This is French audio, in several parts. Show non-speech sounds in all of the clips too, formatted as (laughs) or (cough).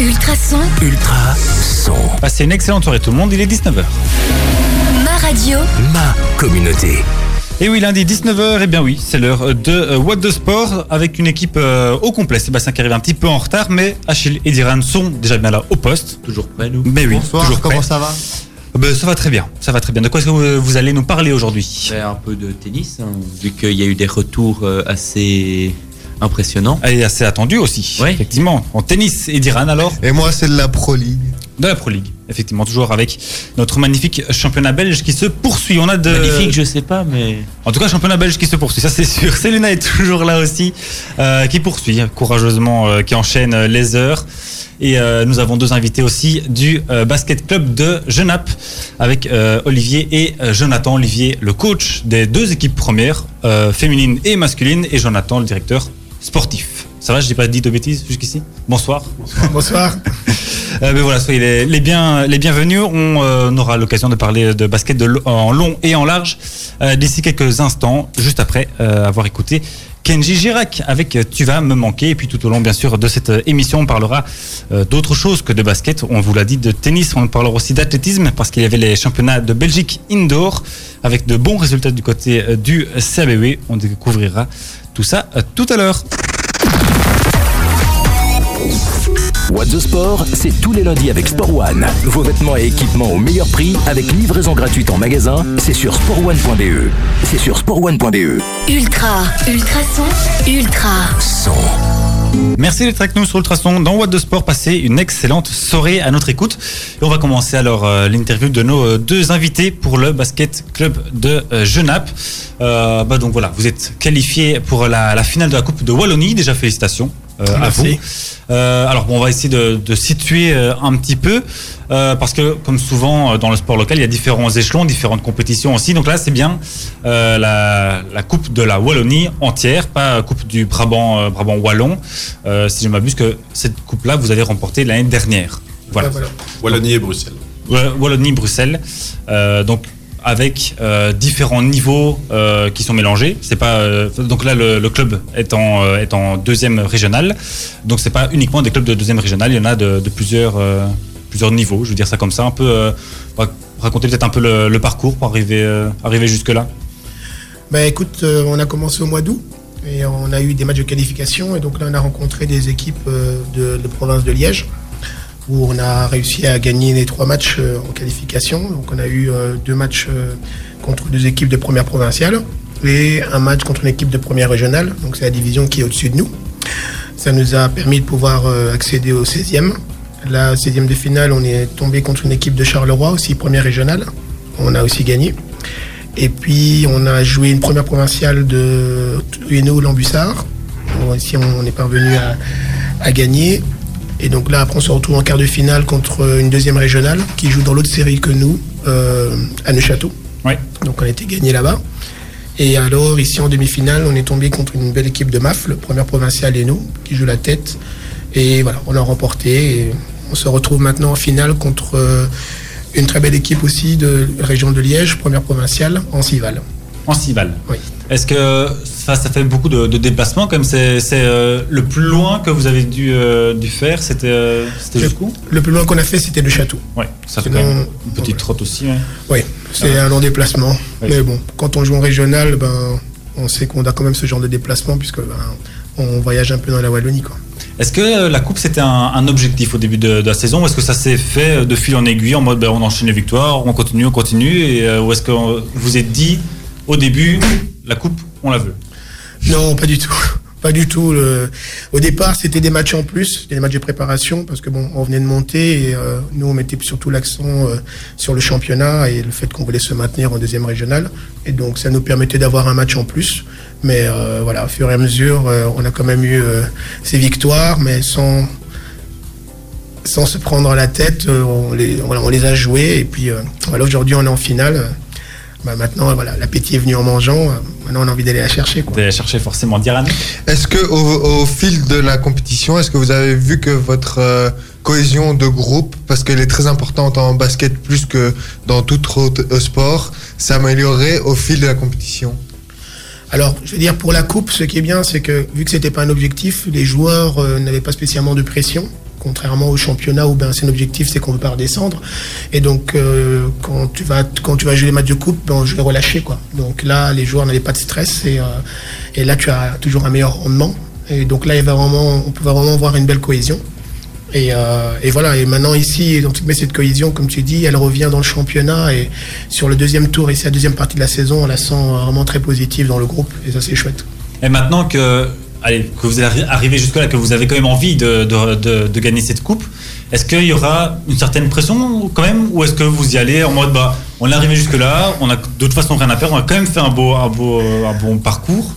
Ultrason, Ultra son. Passez une excellente soirée tout le monde, il est 19h. ma radio, Ma communauté. Et oui, lundi 19h, et bien oui, c'est l'heure de euh, What the Sport avec une équipe euh, au complet. Sébastien qui arrive un petit peu en retard, mais Achille et Diran sont déjà bien là au poste. Toujours prêt, nous Mais oui, Bonsoir, toujours comment prêts. ça va Ben, ça va très bien, ça va très bien. De quoi est-ce que vous, allez nous parler aujourd'hui? Ben, Un peu de tennis, hein, vu qu'il y a eu des retours euh, assez impressionnants. Et assez attendu aussi, Oui. effectivement. En tennis, et Diran alors Et moi, c'est de la Pro League. De la Pro League, effectivement, toujours avec notre magnifique championnat belge qui se poursuit. On a de... Magnifique, je sais pas, mais En tout cas, championnat belge qui se poursuit, ça c'est sûr. (laughs) Célina est toujours là aussi, euh, qui poursuit courageusement, euh, qui enchaîne les heures. Et euh, nous avons deux invités aussi du euh, basket club de Genappe avec euh, Olivier et Jonathan. Olivier, le coach des deux équipes premières, euh, féminines et masculines, et Jonathan, le directeur sportif. Ça va, je n'ai pas dit de bêtises jusqu'ici Bonsoir. Bonsoir. (laughs) Euh, mais voilà, soyez les, les, bien, les bienvenus. On, euh, on aura l'occasion de parler de basket de, en long et en large euh, d'ici quelques instants, juste après avoir écouté Kenji Girac avec Tu vas me manquer. Et puis tout au long, bien sûr, de cette émission, on parlera d'autres choses que de basket. On vous l'a dit, de tennis. On parlera aussi d'athlétisme parce qu'il y avait les championnats de Belgique indoor avec de bons résultats du côté du CABW. On découvrira tout ça euh, tout à l'heure. What the Sport, c'est tous les lundis avec Sport One. Vos vêtements et équipements au meilleur prix avec livraison gratuite en magasin. C'est sur sportone.be. C'est sur sportone.be. ultra, ultrason, ultra. Son. Merci d'être avec nous sur Ultrason dans What de Sport. Passez une excellente soirée à notre écoute. Et on va commencer alors euh, l'interview de nos euh, deux invités pour le basket club de euh, Genappe. Bah donc voilà, vous êtes qualifiés pour la, la finale de la Coupe de Wallonie. Déjà félicitations euh, à vous. Euh, alors bon, on va essayer de, de situer euh, un petit peu euh, parce que comme souvent euh, dans le sport local, il y a différents échelons, différentes compétitions aussi. Donc là, c'est bien euh, la, la coupe de la Wallonie entière, pas coupe du Brabant, euh, Brabant wallon. Euh, si je ne m'abuse, que cette coupe-là, vous avez remporté l'année dernière. Voilà. Ah, voilà. Wallonie et Bruxelles. Wa- Wallonie-Bruxelles. Euh, donc avec euh, différents niveaux euh, qui sont mélangés. C'est pas euh, donc là le, club est en, est en deuxième régional. Donc c'est pas uniquement des clubs de deuxième régional. Il y en a de, plusieurs plusieurs niveaux. Je veux dire ça comme ça, un peu ra- raconter peut-être un peu le, parcours pour arriver arriver jusque là. Bah écoute, on a commencé au mois d'août et on a eu des matchs de qualification et donc là on a rencontré des équipes de province de Liège où on a réussi à gagner les trois matchs euh, en qualification. On a eu euh, deux matchs euh, contre deux équipes de première provinciale et un match contre une équipe de première régionale. Donc c'est la division qui est au-dessus de nous. Ça nous a permis de pouvoir accéder au 16e. La 16e de finale, on est tombé contre une équipe de Charleroi, aussi première régionale. On a aussi gagné. Et puis, on a joué une première provinciale de Hainaut-Lambussard. Bon, Ici, on est parvenu à gagner. Et donc là, après, on se retrouve en quart de finale contre une deuxième régionale qui joue dans l'autre série que nous, euh, à Neuchâteau. Ouais. Donc on a été gagné là-bas. Et alors, ici en demi-finale, on est tombé contre une belle équipe de MAF, le première provinciale et nous, qui joue la tête. Et voilà, on a remporté. Et on se retrouve maintenant en finale contre euh, une très belle équipe aussi de région de Liège, première provinciale, en Cival. En Cival. Oui. Est-ce que ça, ça fait beaucoup de, de déplacements comme c'est euh, le plus loin que vous avez dû, euh, dû faire C'était euh, jusqu'où? Le plus loin qu'on a fait, c'était le château. Ouais, ça fait Sinon, quand même une petite trotte aussi. ouais. Oui, c'est un long déplacement. Oui. Mais bon, quand on joue en régional, ben, on sait qu'on a quand même ce genre de déplacement, puisque ben, on voyage un peu dans la Wallonie. Quoi. Est-ce que la coupe c'était un, un objectif au début de, de la saison ou est-ce que ça s'est fait euh, de fil en aiguille en mode ben, on enchaîne les victoires, on continue, on continue et euh, ou est-ce que vous êtes dit au début la coupe on la veut Non, pas du tout. (laughs) Pas du tout. Au départ, c'était des matchs en plus, des matchs de préparation, parce que bon, on venait de monter et euh, nous, on mettait surtout l'accent euh, sur le championnat et le fait qu'on voulait se maintenir en deuxième régionale. Et donc, ça nous permettait d'avoir un match en plus. Mais euh, voilà, au fur et à mesure, on a quand même eu ces victoires, mais sans sans se prendre la tête, on les, on les a joués. Et puis, voilà, aujourd'hui, on est en finale. Bah, maintenant, voilà, l'appétit est venu en mangeant. Euh, Maintenant, on a envie d'aller la chercher. D'aller chercher forcément Diran. Est-ce que au, au fil de la compétition, est-ce que vous avez vu que votre euh, cohésion de groupe, parce qu'elle est très importante en basket plus que dans tout autre euh, sport, s'améliorait au fil de la compétition? Alors, je veux dire, pour la coupe, ce qui est bien, c'est que vu que c'était pas un objectif, les joueurs euh, n'avaient pas spécialement de pression. Contrairement au championnat où ben, c'est un objectif, c'est qu'on ne veut pas redescendre. Et donc, euh, quand, tu vas, quand tu vas jouer les matchs de coupe, ben, je vais relâcher. Quoi. Donc là, les joueurs n'avaient pas de stress et, euh, et là, tu as toujours un meilleur rendement. Et donc là, il va vraiment, on peut vraiment voir une belle cohésion. Et, euh, et, voilà, et maintenant ici, donc, mais cette cohésion, comme tu dis, elle revient dans le championnat et sur le deuxième tour c'est la deuxième partie de la saison, on la sent vraiment très positive dans le groupe et ça c'est chouette. Et maintenant que, allez, que vous êtes arrivé jusque-là, que vous avez quand même envie de, de, de, gagner cette coupe, est-ce qu'il y aura une certaine pression quand même ou est-ce que vous y allez en mode bah on est arrivé jusque-là, on a de toute façon rien à perdre, on a quand même fait un, beau, un, beau, un bon parcours.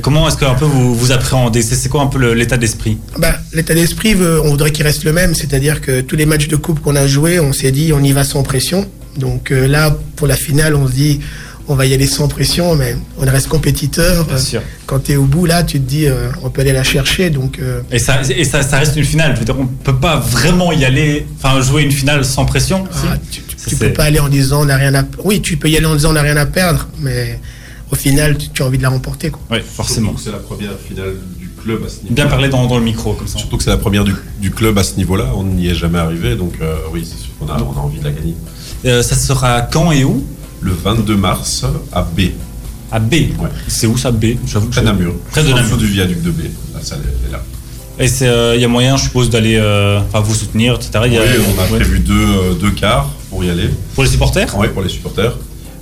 Comment est-ce que un peu vous, vous appréhendez? C'est quoi un peu l'état d'esprit? Bah, L'état d'esprit, on voudrait qu'il reste le même, c'est-à-dire que tous les matchs de coupe qu'on a joués, on s'est dit on y va sans pression. Donc euh, là, pour la finale, on se dit on va y aller sans pression, mais on reste compétiteur. Bien sûr. Quand tu es au bout, là, tu te dis euh, on peut aller la chercher. Donc, euh, Et, ça, et ça, ça reste une finale. Je veux dire, on peut pas vraiment y aller, enfin jouer une finale sans pression. ah, tu, tu, tu peux pas aller en disant on n'a rien à. Oui, tu peux y aller en disant on n'a rien à perdre, mais au final, tu, tu, as envie de la remporter. Quoi. Oui, forcément. C'est la première finale du club à ce niveau. Bien parler dans, dans, le micro, comme ça. Surtout que c'est la première du, du, club à ce niveau-là. On n'y est jamais arrivé, donc euh, oui, c'est sûr qu'on a, on a envie de la gagner. Euh, ça sera quand et où? Le 22 mars à B. À B ouais. C'est où ça, B? J'avoue Près de Namur. Près de Namur. du viaduc de B. La salle est là. Et il euh, y a moyen, je suppose, d'aller euh, vous soutenir, etc. Oui, y a, on a ouais. prévu deux, deux quarts pour y aller. Pour les supporters? Oui, pour les supporters.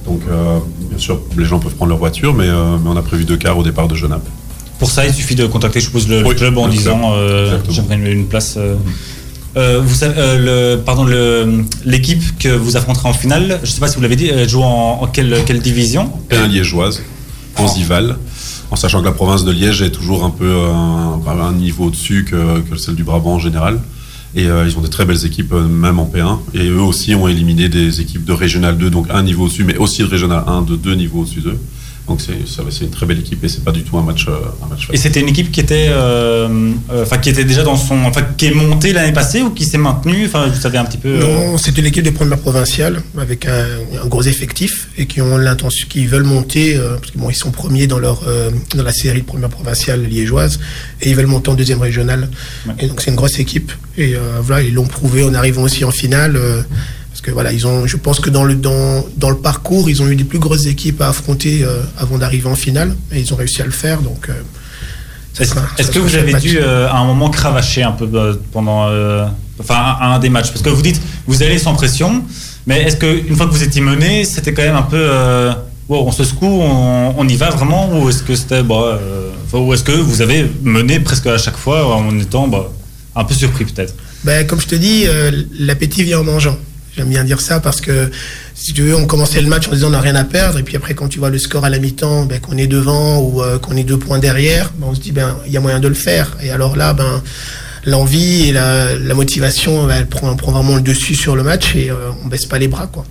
Donc, euh, bien sûr, les gens peuvent prendre leur voiture, mais, euh, mais, on a prévu deux quarts au départ de Genappe. Pour ça, il suffit de contacter, je suppose, le, oui, club en le disant euh, j'aimerais une place. Mmh. vous savez, le, pardon, l'équipe que vous affronterez en finale, je ne sais pas si vous l'avez dit, elle joue en, quelle, quelle, division? P1 liégeoise, en Zival, en sachant que la province de Liège est toujours un peu un, un niveau au-dessus que, celle du Brabant en général. Et euh, ils ont des très belles équipes, euh, même en P1. Et eux aussi ont éliminé des équipes de Régional 2, donc un niveau au-dessus, mais aussi de Régional 1, de deux niveaux au-dessus d'eux. Donc c'est une très belle équipe et c'est pas du tout un match. euh, Un match et c'était une équipe qui était, euh, enfin qui était déjà dans son, enfin qui est montée l'année passée ou qui s'est maintenue? Enfin, vous savez un petit peu. Non, c'est une équipe de première provinciale avec un, un, gros effectif et qui ont l'intention, qui veulent monter euh, parce que bon, ils sont premiers dans leur euh, dans la série de première provinciale liégeoise et ils veulent monter en deuxième régionale. Ouais. Et donc c'est une grosse équipe et voilà, ils l'ont prouvé en arrivant aussi en finale. Parce que voilà, ils ont, je pense que dans le, dans, dans le parcours, ils ont eu des plus grosses équipes à affronter euh, avant d'arriver en finale, et ils ont réussi à le faire. Donc, euh, est-ce est que vous avez dû euh, à un moment cravacher un peu pendant, enfin, un, un, des matchs? Parce que vous dites, vous allez sans pression, mais est-ce qu'une fois que vous étiez mené, c'était quand même un peu, wow, on se secoue, on, on, y va vraiment, ou est-ce que c'était, bah, ou est-ce que vous avez mené presque à chaque fois en étant bah, un peu surpris peut-être? Ben, Comme je te dis, l'appétit vient en mangeant. J'aime bien dire ça parce que, si tu veux, on commençait le match en disant on n'a rien à perdre. Et puis après, quand tu vois le score à la mi-temps, ben, qu'on est devant ou euh, qu'on est deux points derrière, ben, on se dit, ben, il y a moyen de le faire. Et alors là, ben, l'envie et la, motivation, ben, elle prend, prend vraiment le dessus sur le match et euh, on baisse pas les bras, quoi.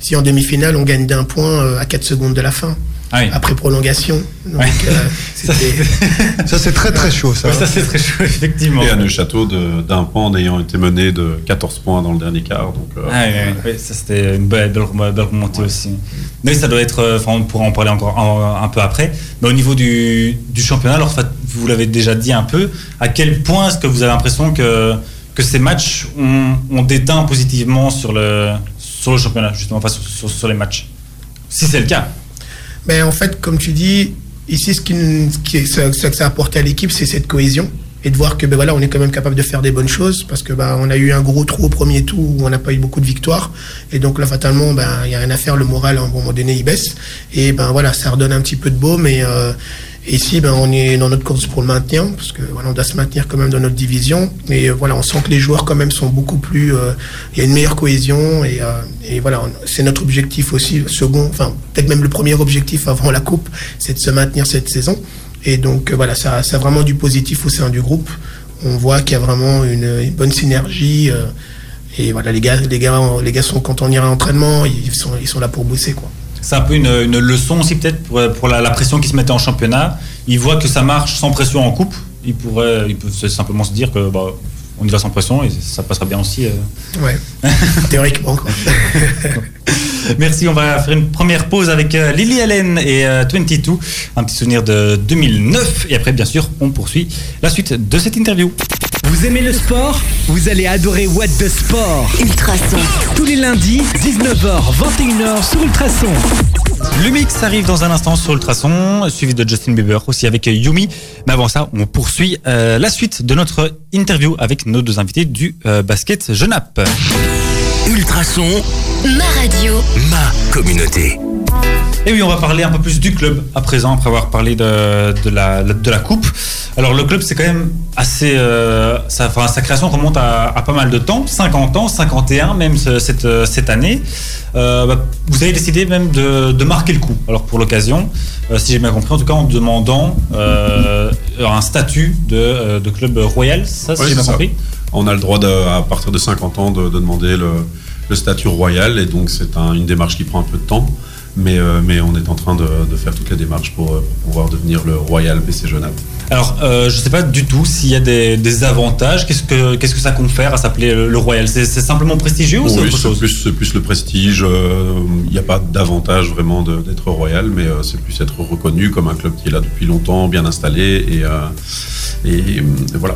Si en demi-finale, on gagne d'un point euh, à 4 secondes de la fin. Ah oui. après prolongation. Donc, ouais. euh, (laughs) ça, c'est très très chaud, ça. Ça, c'est très chaud, (laughs) effectivement. Et à Neuchâteau, d'un point en ayant été mené de 14 points dans le dernier quart. Donc, euh, ah, oui, oui, ça, c'était une belle, belle, belle remontée ouais. aussi. Mais ça doit être, enfin, on pourra en parler encore un, un peu après. Mais au niveau du, du championnat, alors, vous l'avez déjà dit un peu, à quel point est-ce que vous avez l'impression que, que ces matchs ont, ont déteint positivement sur le, sur le championnat, justement, enfin, sur, sur, sur les matchs? Si c'est le cas. Mais en fait, comme tu dis, ici, ce, qui, qui, ce, ce que ça a apporté à l'équipe, c'est cette cohésion. Et de voir que ben voilà, on est quand même capable de faire des bonnes choses parce que ben, on a eu un gros trou au premier tour où on n'a pas eu beaucoup de victoires. Et donc là, fatalement, ben, il n'y a rien à faire. Le moral, à un moment donné, il baisse. Et ben voilà, ça redonne un petit peu de baume. Et, euh, ici, ben, on est dans notre course pour le maintien parce que voilà, on doit se maintenir quand même dans notre division. Et euh, voilà, on sent que les joueurs quand même sont beaucoup plus. Euh, il y a une meilleure cohésion et, euh, voilà, c'est notre objectif aussi, second, enfin peut-être même le premier objectif avant la coupe, c'est de se maintenir cette saison. Et donc voilà, ça, ça a vraiment du positif au sein du groupe. On voit qu'il y a vraiment une, bonne synergie. Et voilà, les gars, les gars, les gars sont quand on ira à l'entraînement, ils sont, ils sont là pour bosser quoi. C'est un peu une, une, leçon aussi peut-être pour, pour la, la, pression qui se mettait en championnat. Ils voient que ça marche sans pression en coupe. Ils pourraient, ils peuvent simplement se dire que bah, on y va sans pression et ça passera bien aussi. Euh... Ouais, (laughs) théoriquement. Quoi. (laughs) Merci, on va faire une première pause avec euh, Lily Allen et euh, 22, un petit souvenir de 2009. Et après, bien sûr, on poursuit la suite de cette interview. Vous aimez le sport? Vous allez adorer What the Sport. Ultrason. Tous les lundis, 19h, 21h sur Ultrason. Le mix arrive dans un instant sur Ultrason, suivi de Justin Bieber aussi avec Yumi. Mais avant ça, on poursuit euh, la suite de notre interview avec nos deux invités du euh, basket Genap. Ultrason, Ma radio. ma communauté. Et oui, on va parler un peu plus du club à présent, après avoir parlé de, de, la, de la coupe. Alors le club, c'est quand même assez... euh, sa, enfin, sa création remonte à, à pas mal de temps, 50 ans, 51 même ce- cette, euh, cette année. Euh, bah, vous avez décidé même de, de marquer le coup, alors pour l'occasion, euh, si j'ai bien compris, en tout cas en demandant un statut de, de club royal, ça, si j'ai bien ça. compris On a le droit, à partir de 50 ans, de, de demander le, le statut royal. Et donc, c'est un- une démarche qui prend un peu de temps. Mais, euh, mais on est en train de, de faire toutes les démarches pour, euh, pour pouvoir devenir le Royal BC Genève. Alors, euh, je ne sais pas du tout s'il y a des, des avantages. Qu'est-ce que, qu'est-ce que ça confère à s'appeler le, Royal? C'est, simplement prestigieux ou c'est Oui, autre chose? plus, c'est plus le prestige. Il n'y a pas d'avantage vraiment d'être royal, mais c'est plus être reconnu comme un club qui est là depuis longtemps, bien installé. Et, et, et voilà.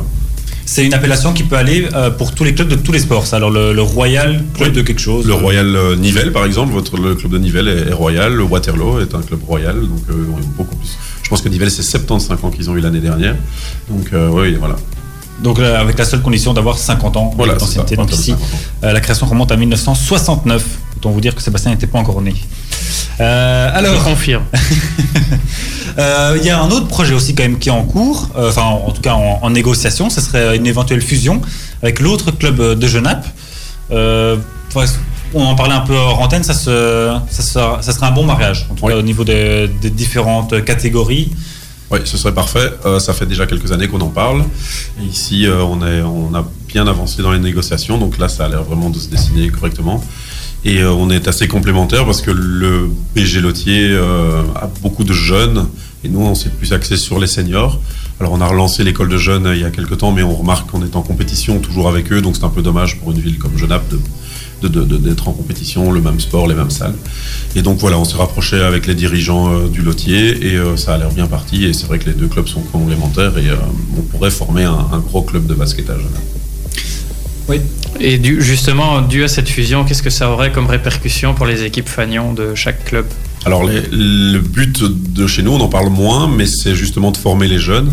C'est une appellation qui peut aller euh, pour tous les clubs de tous les sports. ça. Alors, le, le Royal club Oui. de quelque chose. Le Royal euh, Nivelles, par exemple, votre, le club de Nivelles est, est royal. Le Waterloo est un club royal, donc euh, on est beaucoup plus. Je pense que Nivelles, c'est 75 ans qu'ils ont eu l'année dernière. Donc, euh, oui, voilà. Donc, euh, avec la seule condition d'avoir 50 ans Voilà, d'ancienneté. Donc, ici, 50 ans. euh, la création remonte à 1969. Autant vous dire que Sébastien n'était pas encore né. Euh, Je alors, confirme. (laughs) Euh, Il y a un autre projet aussi quand même qui est en cours, euh, enfin en, en tout cas en, en négociation, ce serait une éventuelle fusion avec l'autre club de Genappe. Euh, on en parlait un peu hors antenne, ça, se, ça, sera- ça serait un bon mariage, en tout Oui. cas au niveau des, des différentes catégories. Oui, ce serait parfait. Euh, ça fait déjà quelques années qu'on en parle. Et ici, euh, on, est, on a bien avancé dans les négociations. Donc là, ça a l'air vraiment de se dessiner correctement. Et euh, on est assez complémentaires parce que le BG Lotier euh, a beaucoup de jeunes. Et nous, on s'est plus axé sur les seniors. Alors, on a relancé l'école de jeunes euh, il y a quelques temps, mais on remarque qu'on est en compétition toujours avec eux. Donc, c'est un peu dommage pour une ville comme Genappe de d'être en compétition, le même sport, les mêmes salles. Et donc voilà, on s'est rapproché avec les dirigeants du lotier et ça a l'air bien parti. Et c'est vrai que les deux clubs sont complémentaires et on pourrait former un, un gros club de basket à Genève. Et du, justement, dû à cette fusion, qu'est-ce que ça aurait comme répercussion pour les équipes fanions de chaque club? Alors les- le but de chez nous, on en parle moins, mais c'est justement de former les jeunes.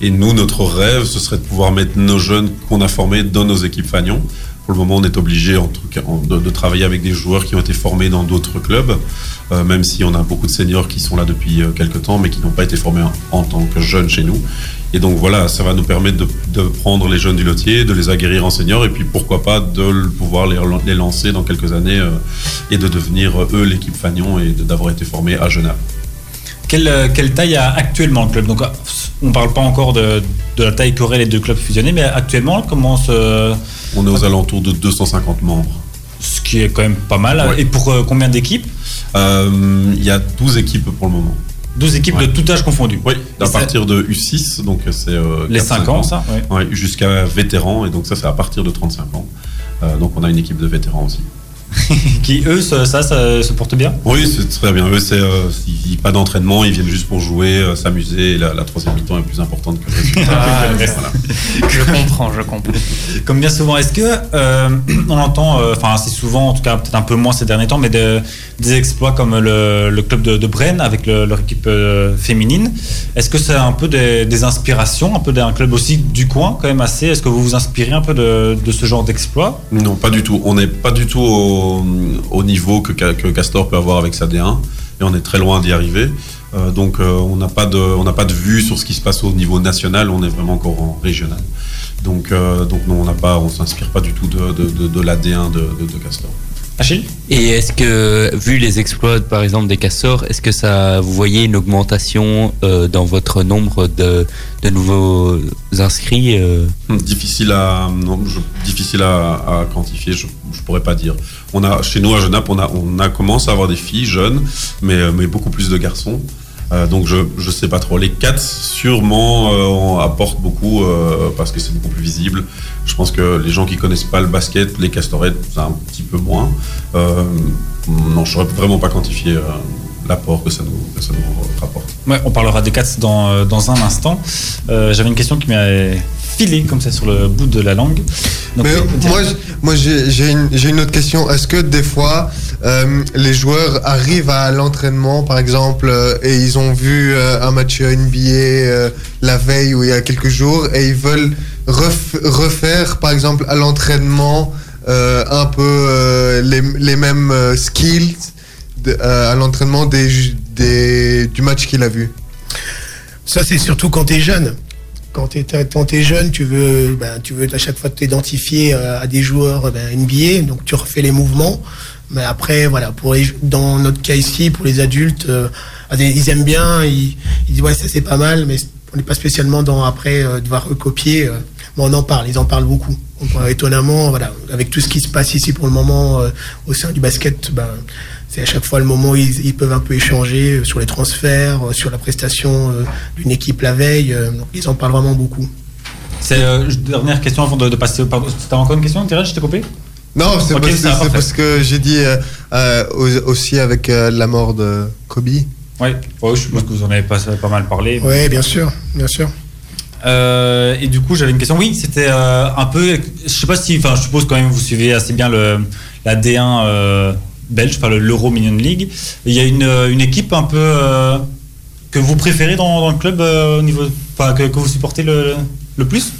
Et nous, notre rêve, ce serait de pouvoir mettre nos jeunes qu'on a formés dans nos équipes fanions. Pour le moment, on est obligé en tout cas, de, de travailler avec des joueurs qui ont été formés dans d'autres clubs, euh, même si on a beaucoup de seniors qui sont là depuis euh, quelques temps, mais qui n'ont pas été formés en, en tant que jeunes chez nous. Et donc voilà, ça va nous permettre de, de prendre les jeunes du lotier, de les aguerrir en seniors, et puis pourquoi pas de pouvoir les, lancer dans quelques années euh, et de devenir euh, eux l'équipe Fagnon et d'avoir été formés à Genève. Quelle, euh, quelle taille a actuellement le club? Donc, on ne parle pas encore de, de la taille qu'auraient les deux clubs fusionnés, mais actuellement, comment se... On est aux alentours de 250 membres. ce qui est quand même pas mal. Ouais. Et pour euh, combien d'équipes? Euh, Il y a 12 équipes pour le moment. 12 équipes Ouais. de tout âge confondu. Oui, à partir de U6, donc c'est euh, Les 4, 5 ans, ça ouais. Ouais, jusqu'à vétérans, et donc ça c'est à partir de 35 ans. Euh, donc on a une équipe de vétérans aussi. (laughs) Qui, eux, ça, ça, ça se porte bien? Oui, c'est très bien. Eux, c'est euh, pas d'entraînement, ils viennent juste pour jouer, euh, s'amuser. La, la troisième mi-temps est plus importante que le résultat. (laughs) Ah, Voilà. (laughs) Je comprends, je comprends. Comme bien souvent, est-ce que euh, (clears throat) on entend, euh, enfin assez souvent, en tout cas peut-être un peu moins ces derniers temps, mais de- des exploits comme le, le club de, de Brenne avec le- leur équipe euh, féminine. Est-ce que c'est un peu des, des inspirations, un peu d'un club aussi du coin quand même assez? Est-ce que vous vous inspirez un peu de, de ce genre d'exploit? Non, pas du tout. On n'est pas du tout au, au niveau que, Ca- que Castor peut avoir avec sa D1 et on est très loin d'y arriver. Euh, donc euh, on n'a pas de vue sur ce qui se passe au niveau national. On est vraiment encore en régional. Donc euh, donc non, on on s'inspire pas du tout de, de, de, de la D1 de, de, de Castor. Achille? Et est-ce que, vu les exploits par exemple des castors, est-ce que ça, vous voyez une augmentation euh, dans votre nombre de, de nouveaux inscrits euh? Hum, Difficile à non, je- difficile à, à quantifier. Je, je pourrais pas dire. On a chez nous à Genappe, on a on a commencé à avoir des filles jeunes, mais euh, mais beaucoup plus de garçons. Euh, donc je je sais pas trop. Les quatre sûrement euh, on apportent beaucoup euh, parce que c'est beaucoup plus visible. Je pense que les gens qui connaissent pas le basket, les castorettes, c'est un petit peu moins. Euh, non, je saurais vraiment pas quantifier euh, l'apport que ça nous que ça nous rapporte. Ouais, on parlera des Cats dans, dans un instant. Euh, J'avais une question qui m'avait filer comme ça sur le bout de la langue. Donc, Mais moi, moi j'ai j'ai une, j'ai une autre question. Est-ce que des fois, euh, les joueurs arrivent à l'entraînement, par exemple, euh, et ils ont vu euh, un match NBA la veille ou il y a quelques jours, et ils veulent ref- refaire, par exemple, à l'entraînement, un peu les, mêmes skills à l'entraînement du match qu'il a vu Ça, c'est surtout quand tu es jeune. Quand tu es, jeune, tu veux, ben, tu veux à chaque fois t'identifier à des joueurs ben, NBA, donc tu refais les mouvements. Mais après, voilà, pour dans notre cas ici, pour les adultes, euh, ils aiment bien, ils, disent ouais, ça c'est pas mal, mais on n'est pas spécialement dans après euh, devoir recopier. euh. on en parle, ils en parlent beaucoup. Étonnamment, voilà, avec tout ce qui se passe ici pour le moment au sein du basket, ben, c'est à chaque fois le moment où ils, peuvent un peu échanger sur les transferts, sur la prestation d'une équipe la veille. ils en parlent vraiment beaucoup. C'est dernière question avant de, de passer. Pardon, t'as encore une question, Thérèse Je t'ai coupé? Non, c'est Ok, parce, que- parce que j'ai dit euh, euh, au- aussi avec euh, la mort de Kobe. Oui, ouais, je pense que vous en avez pas, pas mal parlé. Oui, bien sûr, bien sûr. Euh, et du coup, j'avais une question. Oui, c'était euh, un peu. Je sais pas si. Enfin, je suppose quand même vous suivez assez bien le, la D1 euh, belge, enfin le- l'Euro Minion League. Il y a une, une équipe un peu. euh, que vous préférez dans, dans le club euh, au niveau. Enfin, que, que vous supportez le, le plus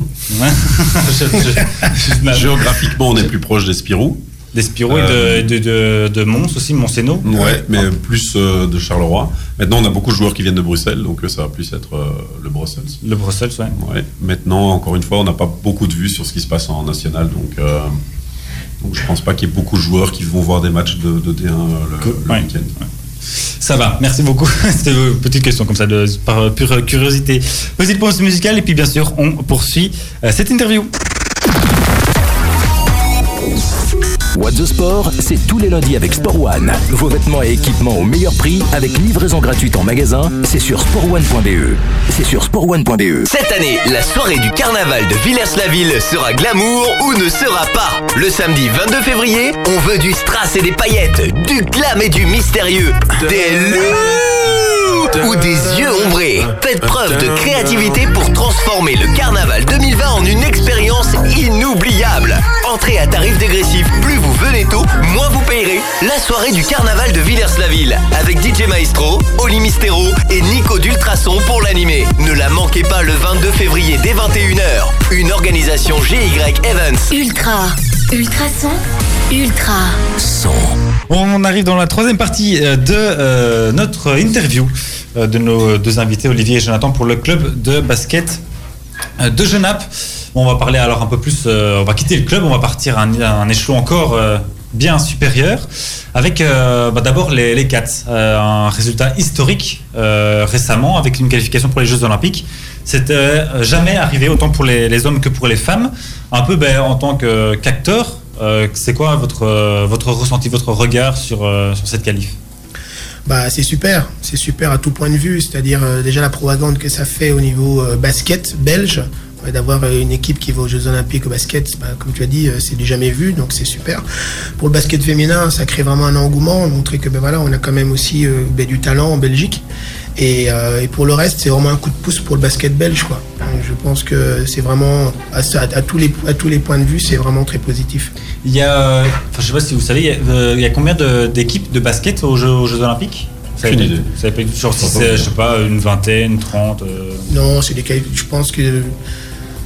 Ouais. Je- je- je- (laughs) Géographiquement, on est plus proche des Spirou. Des Spirou Euh, et de, de, de, de Mons aussi, Monséno. Ouais, mais plus euh, de Charleroi. Maintenant, on a beaucoup de joueurs qui viennent de Bruxelles, donc euh, ça va plus être euh, le Brussels. Le Bruxelles, ouais. Ouais. Maintenant, encore une fois, on n'a pas beaucoup de vues sur ce qui se passe en national, donc, euh, donc je pense pas qu'il y ait beaucoup de joueurs qui vont voir des matchs de, de D1 euh, le, Que- le ouais. week-end. Ça va, merci beaucoup. (laughs) C'était une petite question comme ça, de, par pure curiosité. Petite pause musicale et puis bien sûr, on poursuit euh, cette interview. What the Sport, c'est tous les lundis avec Sport One. Vos vêtements et équipements au meilleur prix avec livraison gratuite en magasin, c'est sur sportone.be. C'est sur sportone.be. Cette année, la soirée du carnaval de Villers-la-Ville sera glamour ou ne sera pas. Le samedi 22 février, on veut du strass et des paillettes, du glam et du mystérieux, des loups ou des yeux ombrés. Faites preuve de créativité pour transformer le carnaval 2020 en une expérience inoubliable. Entrée à tarif dégressif, plus vous venez tôt, moins vous payerez. La soirée du carnaval de Villers-la-Ville avec DJ Maestro, Oli Mistero et Nico d'Ultrason pour l'animer. Ne la manquez pas le 22 février dès 21h. Une organisation GY Evans. Ultra. Ultrason. Ultra. On arrive dans la troisième partie euh, de euh, notre interview euh, de nos deux invités, Olivier et Jonathan, pour le club de basket de Genappe. On va parler alors un peu plus, euh, on va quitter le club, on va partir à un, échelon encore euh, bien supérieur, avec euh, bah, d'abord les, les Cats, un résultat historique récemment avec une qualification pour les Jeux Olympiques. C'était jamais arrivé autant pour les, hommes que pour les femmes. Un peu ben, en tant qu'acteur, euh, c'est quoi votre, votre ressenti, votre regard sur, cette qualif? Bah, c'est super, c'est super à tout point de vue, c'est-à-dire déjà la propagande que ça fait au niveau basket belge, d'avoir euh, une équipe qui va aux Jeux Olympiques au basket, bah, comme tu as dit, euh, c'est du jamais vu, donc c'est super. Pour le basket féminin, ça crée vraiment un engouement, montrer que ben voilà, on a quand même aussi euh, ben, du talent en Belgique. Et, euh, et pour le reste, c'est vraiment un coup de pouce pour le basket belge, quoi. Donc, je pense que c'est vraiment à, ça- à tous les à tous les points de vue, c'est vraiment très positif. Il y a, enfin, je sais pas si vous savez, il y a, euh, il y a combien d'équipes de basket aux Jeux, aux Jeux Olympiques? Pas- idée. Vous savez pas, genre si c'est, je sais pas, une vingtaine, trente. euh, Non, c'est des cas. Je pense que.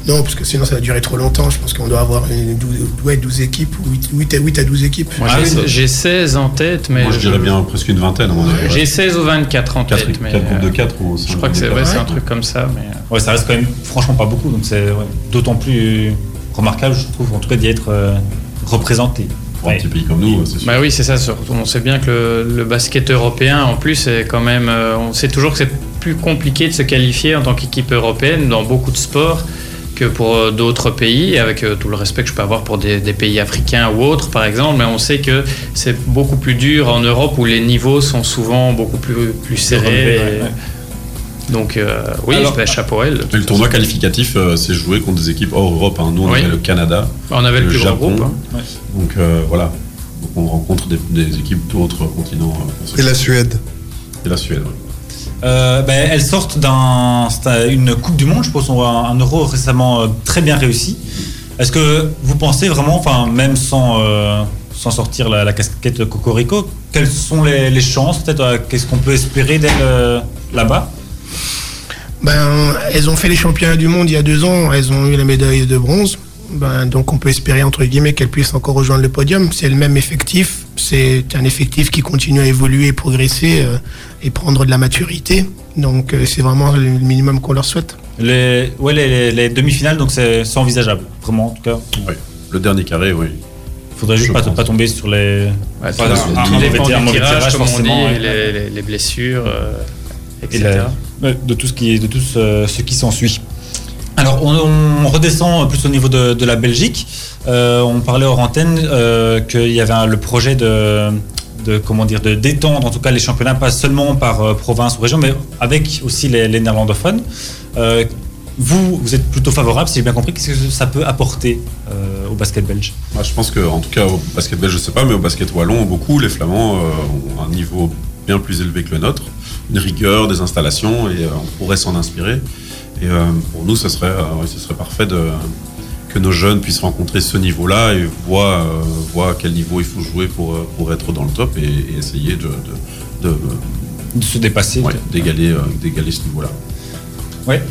Non, parce que sinon ça va durer trop longtemps. Je pense qu'on doit avoir une 12, ouais, 12 équipes ou 8, 8 à, 8 à 12 équipes. Moi, Ah j'ai- oui, j'ai 16 en tête, mais. Moi, je dirais bien presque une vingtaine. avis. J'ai 16 ou 24 en Quatre, tête, mais. quatre groupes de euh, 4 ou Je crois que c'est ouais, c'est un truc comme ça, mais. euh, Ouais, ça reste quand même franchement pas beaucoup, donc c'est ouais, d'autant plus remarquable, je trouve, en tout cas d'y être euh, représenté. Pour un Ouais. petit pays comme nous, c'est sûr. Bah oui, c'est ça. surtout, On sait bien que le, le basket européen, en plus, est quand même. euh, On sait toujours que c'est plus compliqué de se qualifier en tant qu'équipe européenne dans beaucoup de sports que pour euh, d'autres pays, avec euh, tout le respect que je peux avoir pour des, des pays africains ou autres, par exemple. Mais on sait que c'est beaucoup plus dur en Europe où les niveaux sont souvent beaucoup plus, plus serrés. et-. Donc, euh, oui, Alors- bah, chapeau à elle. Le tournoi qualificatif, euh, c'est joué contre des équipes hors Europe. hein. Nous, on Oui. avait le Canada, On avait le, le plus grand Japon. groupe. hein. Donc euh, voilà. Donc on rencontre des, des équipes d'autres continents. euh, Et la Suède. et la Suède. ouais. Euh, ben, elles sortent d'un- une Coupe du Monde, je pense, un, un Euro récemment euh, très bien réussi. Est-ce que vous pensez vraiment, enfin, même sans, euh, sortir la, casquette Cocorico, quelles sont les, chances, peut-être, euh, qu'est-ce qu'on peut espérer d'elles là-bas? Ben, elles ont fait les championnats du monde il y a deux ans, elles ont eu la médaille de bronze. Ben, donc on peut espérer entre guillemets qu'elles puissent encore rejoindre le podium. C'est le même effectif, c'est un effectif qui continue à évoluer, progresser euh, et prendre de la maturité. Donc euh, c'est vraiment le minimum qu'on leur souhaite. les, ouais, les, les- les demi-finales, donc c'est envisageable, vraiment, en tout cas. Oui. Le dernier carré, oui. Il faudrait juste pas, tomber sur les. Ouais, un- un tirage, comme on dit, ouais. les, les- les blessures, euh, et etc. la- de tout ce qui, de tout ce, ce qui s'ensuit. Alors, on, redescend plus au niveau de, la Belgique. Euh, on parlait hors antenne euh, qu'il y avait le projet de, comment dire de d'étendre en tout cas les championnats pas seulement par euh, province ou région, mais avec aussi les, néerlandophones. Vous, vous êtes plutôt favorable, si j'ai bien compris. Qu'est-ce que ça peut apporter au basket belge? Moi, je pense que, en tout cas, au basket belge, je sais pas, mais au basket wallon, beaucoup, les Flamands ont un niveau bien plus élevé que le nôtre, une rigueur, des installations, et on pourrait s'en inspirer. Et euh, pour nous, ce serait, euh, ce serait parfait de, que nos jeunes puissent rencontrer ce niveau-là et voient, euh, voient à quel niveau il faut jouer pour, pour être dans le top et, et essayer de, de, de- de se dépasser ouais, d'égaler, euh, d'égaler ce niveau-là. Ouais.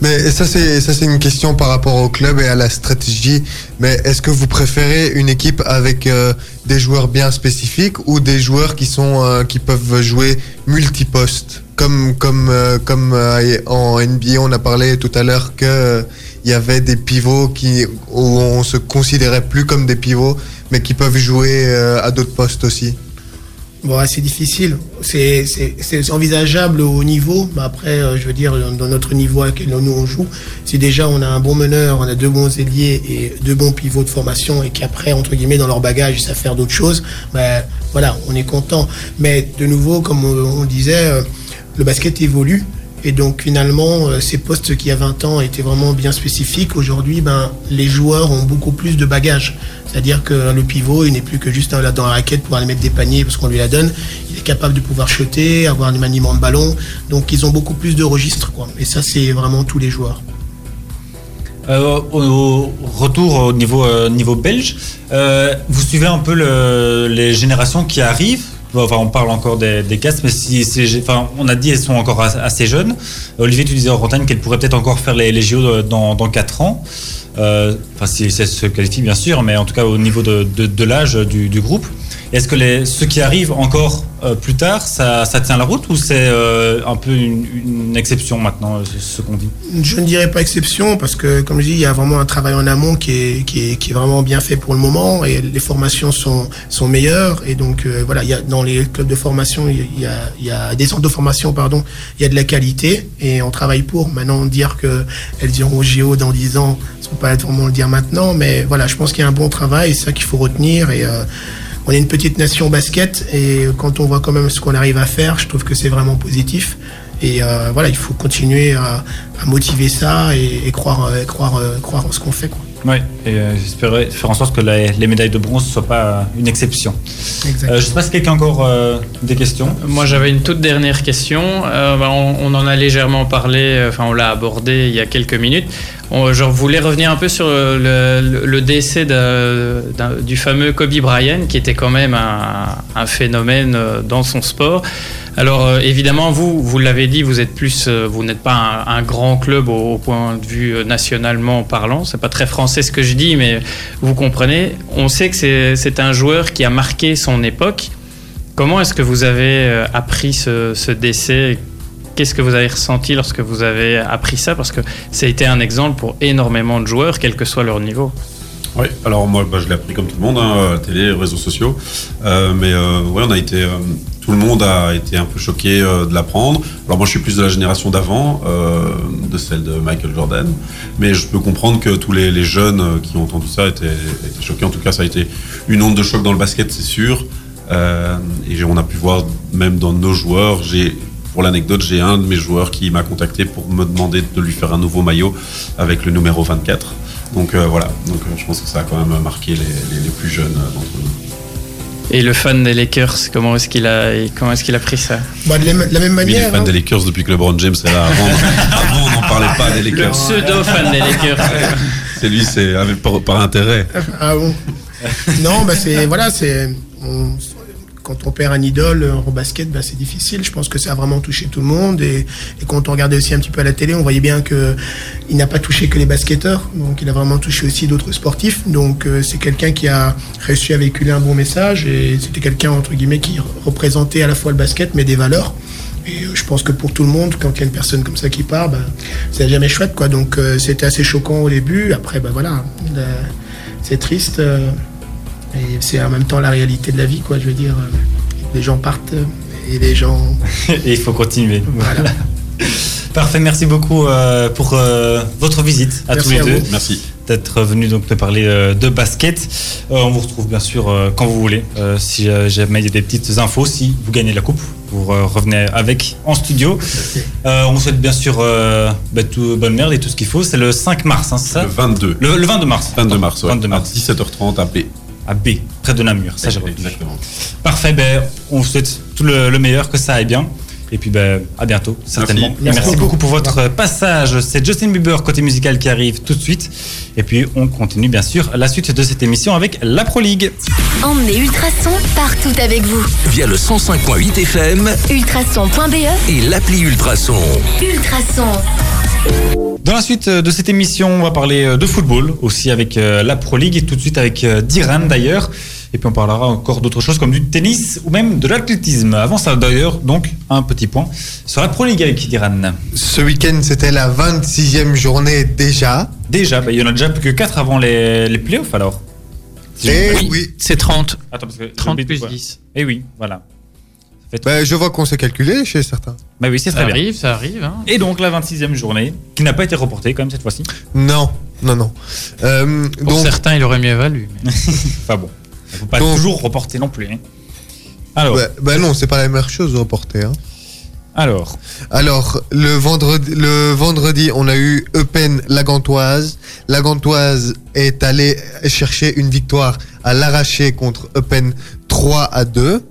Mais ça c'est ça c'est une question par rapport au club et à la stratégie. Mais est-ce que vous préférez une équipe avec euh, des joueurs bien spécifiques ou des joueurs qui sont euh, qui peuvent jouer multiposte? Comme comme euh, comme euh, en NBA on a parlé tout à l'heure que euh, y avait des pivots qui où on se considérait plus comme des pivots mais qui peuvent jouer euh, à d'autres postes aussi. Bon, c'est difficile. C'est- envisageable au niveau, mais après, je veux dire, dans notre niveau à quel nous on joue, si déjà on a un bon meneur, on a deux bons ailiers et deux bons pivots de formation et qu'après, entre guillemets, dans leur bagage, ils savent faire d'autres choses, ben voilà, on est content. Mais de nouveau, comme on, disait, le basket évolue. Et donc finalement, euh, ces postes qui il y a 20 ans étaient vraiment bien spécifiques, aujourd'hui, ben, les joueurs ont beaucoup plus de bagages. C'est-à-dire que le pivot, il n'est plus que juste là dans la raquette pour aller mettre des paniers parce qu'on lui la donne. Il est capable de pouvoir shotter, avoir des maniements de ballon. Donc ils ont beaucoup plus de registres. Et ça, c'est vraiment tous les joueurs. Euh, au, retour au niveau, euh, belge, vous suivez un peu le- les générations qui arrivent On parle encore des, des mais si, si- enfin, on a dit elles sont encore as- assez jeunes. Olivier, tu disais en Bretagne qu'elles pourraient peut-être encore faire les, les JO dans, dans 4 ans. Euh, Enfin, si elles se qualifient, bien sûr, mais en tout cas au niveau de, l'âge du, groupe. Est-ce que les, ceux qui arrivent encore euh, plus tard, ça, tient la route ou c'est euh, un peu une, exception maintenant, ce, qu'on dit? Je ne dirais pas exception parce que, comme je dis, il y a vraiment un travail en amont qui est, vraiment bien fait pour le moment et les formations sont, meilleures. Et donc, voilà, dans les clubs de formation, il y a, des centres de formation, pardon, il y a de la qualité et on travaille pour. Maintenant, dire qu'elles iront au JO dans 10 ans, pas vraiment le dire maintenant, mais voilà, je pense qu'il y a un bon travail, c'est ça qu'il faut retenir. Et, euh, on est une petite nation basket et quand on voit quand même ce qu'on arrive à faire, je trouve que c'est vraiment positif. Et euh, voilà, il faut continuer à, motiver ça et, croire, euh, croire, euh, croire en ce qu'on fait. Oui, et euh, j'espérais faire en sorte que les, les médailles de bronze ne soient pas euh, une exception. Euh, je ne sais pas si quelqu'un a encore euh, des questions. Moi, j'avais une toute dernière question. Euh, bah, on, on en a légèrement parlé, enfin, on l'a abordé il y a quelques minutes. On, je voulais revenir un peu sur le, le- le décès de- du fameux Kobe Bryant, qui était quand même un, un phénomène dans son sport. Alors, euh, évidemment, vous, vous l'avez dit, vous êtes plus, euh, vous n'êtes pas un, grand club au, point de vue euh, nationalement parlant. C'est pas très français ce que je dis, mais vous comprenez. On sait que c'est un joueur qui a marqué son époque. Comment est-ce que vous avez appris ce, décès Qu'est-ce que vous avez ressenti lorsque vous avez appris ça? Parce que ça a été un exemple pour énormément de joueurs, quel que soit leur niveau. Oui, alors moi, bah, je l'ai appris comme tout le monde, hein, télé, réseaux sociaux. Mais euh, on a été, tout le monde a été un peu choqué euh, de l'apprendre. Alors moi, je suis plus de la génération d'avant, euh, de celle de Michael Jordan. Mais je peux comprendre que tous les, jeunes euh, qui ont entendu ça étaient, choqués. En tout cas, ça a été une onde de choc dans le basket, c'est sûr. Et on a pu voir même dans nos joueurs. Pour l'anecdote, j'ai un de mes joueurs qui m'a contacté pour me demander de lui faire un nouveau maillot avec le numéro 24. Donc voilà, je pense que ça a quand même marqué les, plus jeunes d'entre nous. Et le fan des Lakers, comment est-ce qu'il a, comment est-ce qu'il a pris ça Bah, de, la, de la même Lui, il est manière. fan hein. des Lakers depuis que LeBron James est là. Avant, avant, on n'en parlait pas des Le Lakers. pseudo fan des Lakers. (laughs) C'est lui, c'est avec- par, par intérêt. Ah bon Non, bah c'est voilà, c'est quand on perd un idole en basket, bah c'est difficile. Je pense que ça a vraiment touché tout le monde et, quand on regardait aussi un petit peu à la télé, on voyait bien que il n'a pas touché que les basketteurs, donc il a vraiment touché aussi d'autres sportifs. Donc euh, c'est quelqu'un qui a réussi à véhiculer un bon message et c'était quelqu'un entre guillemets qui représentait à la fois le basket mais des valeurs. Et euh, je pense que pour tout le monde, quand il y a une personne comme ça qui part, bah, c'est jamais chouette. Donc euh, c'était assez choquant au début. Après, bah voilà, c'est triste. Et c'est en même temps la réalité de la vie, quoi. Je veux dire, les gens partent euh, et les gens. (laughs) Et il faut continuer. Voilà. (laughs) Parfait, merci beaucoup euh, pour euh, votre visite à Merci tous les à deux. vous. Merci. D'être venu donc te parler euh, de basket. Euh, on vous retrouve bien sûr euh, quand vous voulez. Euh, si euh, jamais il y a des petites infos, si vous gagnez la coupe, vous euh, revenez avec en studio. Euh, on vous souhaite bien sûr euh, bah, tout, bonne merde et tout ce qu'il faut. C'est le 5 mars, hein, c'est ça? Le 22. le, le 22 mars. 22 mars, ouais. 22 mars. À 17h30 à B. À B, près de Namur. Ça, j'ai. Exactement. Parfait, ben, on vous souhaite tout le, le meilleur, que ça aille bien. Et puis ben, à bientôt, certainement. Merci. Et merci, Merci beaucoup beaucoup. pour votre passage. C'est Justin Bieber côté musical qui arrive tout de suite. Et puis on continue bien sûr la suite de cette émission avec la Pro League. Emmenez Ultrason partout avec vous. Via le 105.8 FM Ultrason.be, et l'appli Ultrason. Ultrason. Dans la suite de cette émission, on va parler de football aussi avec euh, la Pro League et tout de suite avec euh, Diran d'ailleurs. Et puis on parlera encore d'autres choses comme du tennis ou même de l'athlétisme. Avant ça d'ailleurs, donc un petit point sur la Pro League avec Diran. Ce week-end, c'était la 26e journée déjà. Déjà, ben, il y en a déjà plus que 4 avant les, les playoffs alors. Si Et pas. oui, C'est 30. Attends, parce que 30 j'oublie de plus quoi. 10. Eh oui, voilà. Ça bah, je vois qu'on s'est calculé chez certains. Bah oui, c'est Ça très bien. arrive, ça arrive. Hein. Et donc la 26e journée, qui n'a pas été reportée quand même cette fois-ci. Non, non, non. Euh, Pour donc, certains, il aurait mieux valu. mais- (laughs) Enfin bon, il faut pas Donc- toujours reporter non plus. hein. Alors, bah, bah non, c'est pas la meilleure chose de reporter. Hein. alors, Alors, le vendredi, le vendredi, on a eu Eupen Lagantoise. Lagantoise est allé chercher une victoire à l'arraché contre Eupen 3 à 2.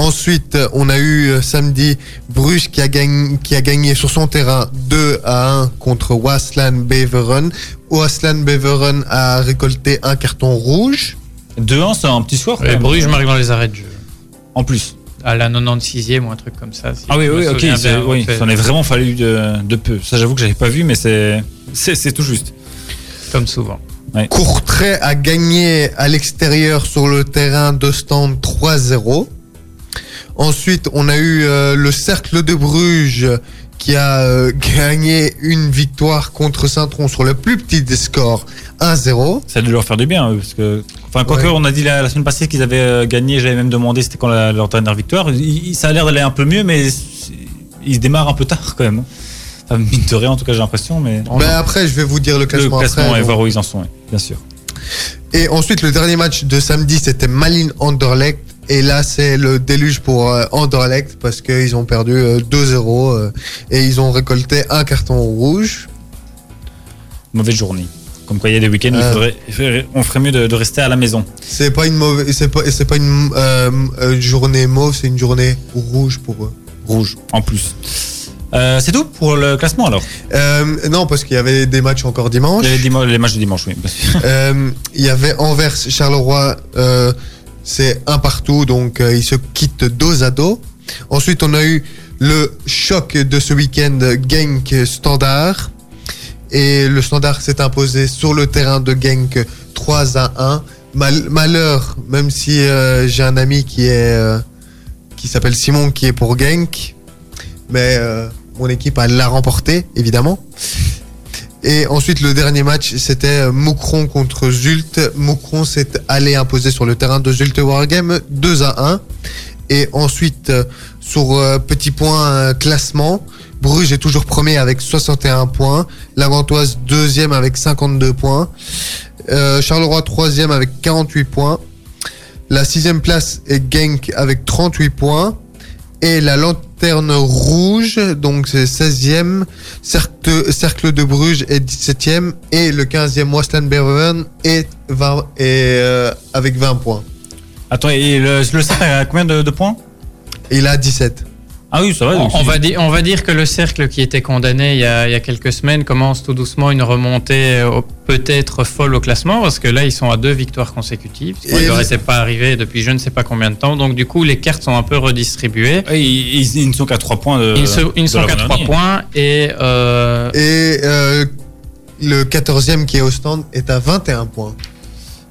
Ensuite, on a eu euh, samedi Bruges qui a, gagné, qui a gagné sur son terrain 2 à 1 contre Waslan Beveren. Waslan Beveren a récolté un carton rouge. 2-1, c'est un petit score. quand Et. Bruges marque dans les arrêts de jeu. En plus. À la 96e ou un truc comme ça. si Ah oui, oui, ok. oui, fait. ça en est vraiment fallu de, de peu. Ça, j'avoue que j'avais pas vu, mais c'est, tout juste. Comme souvent. Courtrai a gagné à l'extérieur sur le terrain de stand 3-0. Ensuite, on a eu euh, le Cercle de Bruges qui a euh, gagné une victoire contre Saint-Tron sur le plus petit des scores 1-0. Ça a dû leur faire du bien, eux, parce que. Enfin, quoique, Ouais. on a dit la, la semaine passée qu'ils avaient euh, gagné, j'avais même demandé c'était quand la- leur dernière victoire. Il- ça a l'air d'aller un peu mieux, mais ils se démarrent un peu tard quand même. Enfin, mine de rien, en tout cas, j'ai l'impression, mais. Ben après, je vais vous dire le le classement, classement après. et voir où ils en sont, bien sûr. Et ensuite, le dernier match de samedi, c'était Malines Anderlecht. Et là, c'est le déluge pour euh, Anderlecht parce qu'ils ont perdu euh, 2-0 euh, et ils ont récolté un carton rouge. Mauvaise journée. Comme quoi, il y a des week-ends où Euh. il faudrait- on ferait mieux de, de rester à la maison. C'est pas une mauvaise, c'est pas, pas une euh, euh, journée mauve, c'est une journée rouge pour eux. Rouge, en plus. Euh, c'est tout pour le classement alors Euh, non, parce qu'il y avait des matchs encore dimanche. les, matchs de dimanche, oui. Euh, il y avait Anvers, Charleroi, euh, c'est un partout, donc euh, ils se quittent dos à dos. Ensuite, on a eu le choc de ce week-end, Genk Standard. Et le Standard s'est imposé sur le terrain de Genk 3 à 1. Mal- malheur, même si euh, j'ai un ami euh, qui s'appelle Simon, qui est pour Genk, mais mon équipe l'a remporté, évidemment. Et ensuite, le dernier match, c'était euh, Moucron contre Zult. Moucron s'est allé imposer sur le terrain de Zult Wargame 2 à 1. Et ensuite, euh, sur euh, petit point classement, Bruges est toujours premier avec 61 points. Lavantoise deuxième avec 52 points. Charleroi troisième avec 48 points. La sixième place est Genk avec 38 points. Et la lanterne rouge, donc c'est 16e. Cercle, Cercle de Bruges est 17e. Et le 15e Westland Beveren est, 20, est euh, avec 20 points. Attends, et le, le cercle a combien de, de points? Il a 17. Ah oui, ça va. On, donc on c'est- va dire, on va dire que le cercle qui était condamné il y a, il y a quelques semaines commence tout doucement une remontée euh, peut-être folle au classement parce que là ils sont à deux victoires consécutives. Ce qui leur était pas arrivé depuis je ne sais pas combien de temps. Donc du coup les cartes sont un peu redistribuées. Ouais, ils, ne sont qu'à 3 points de. Ils, se- ils ne de sont qu'à. 3 points et euh, Et euh, le 14e qui est au stand est à 21 points.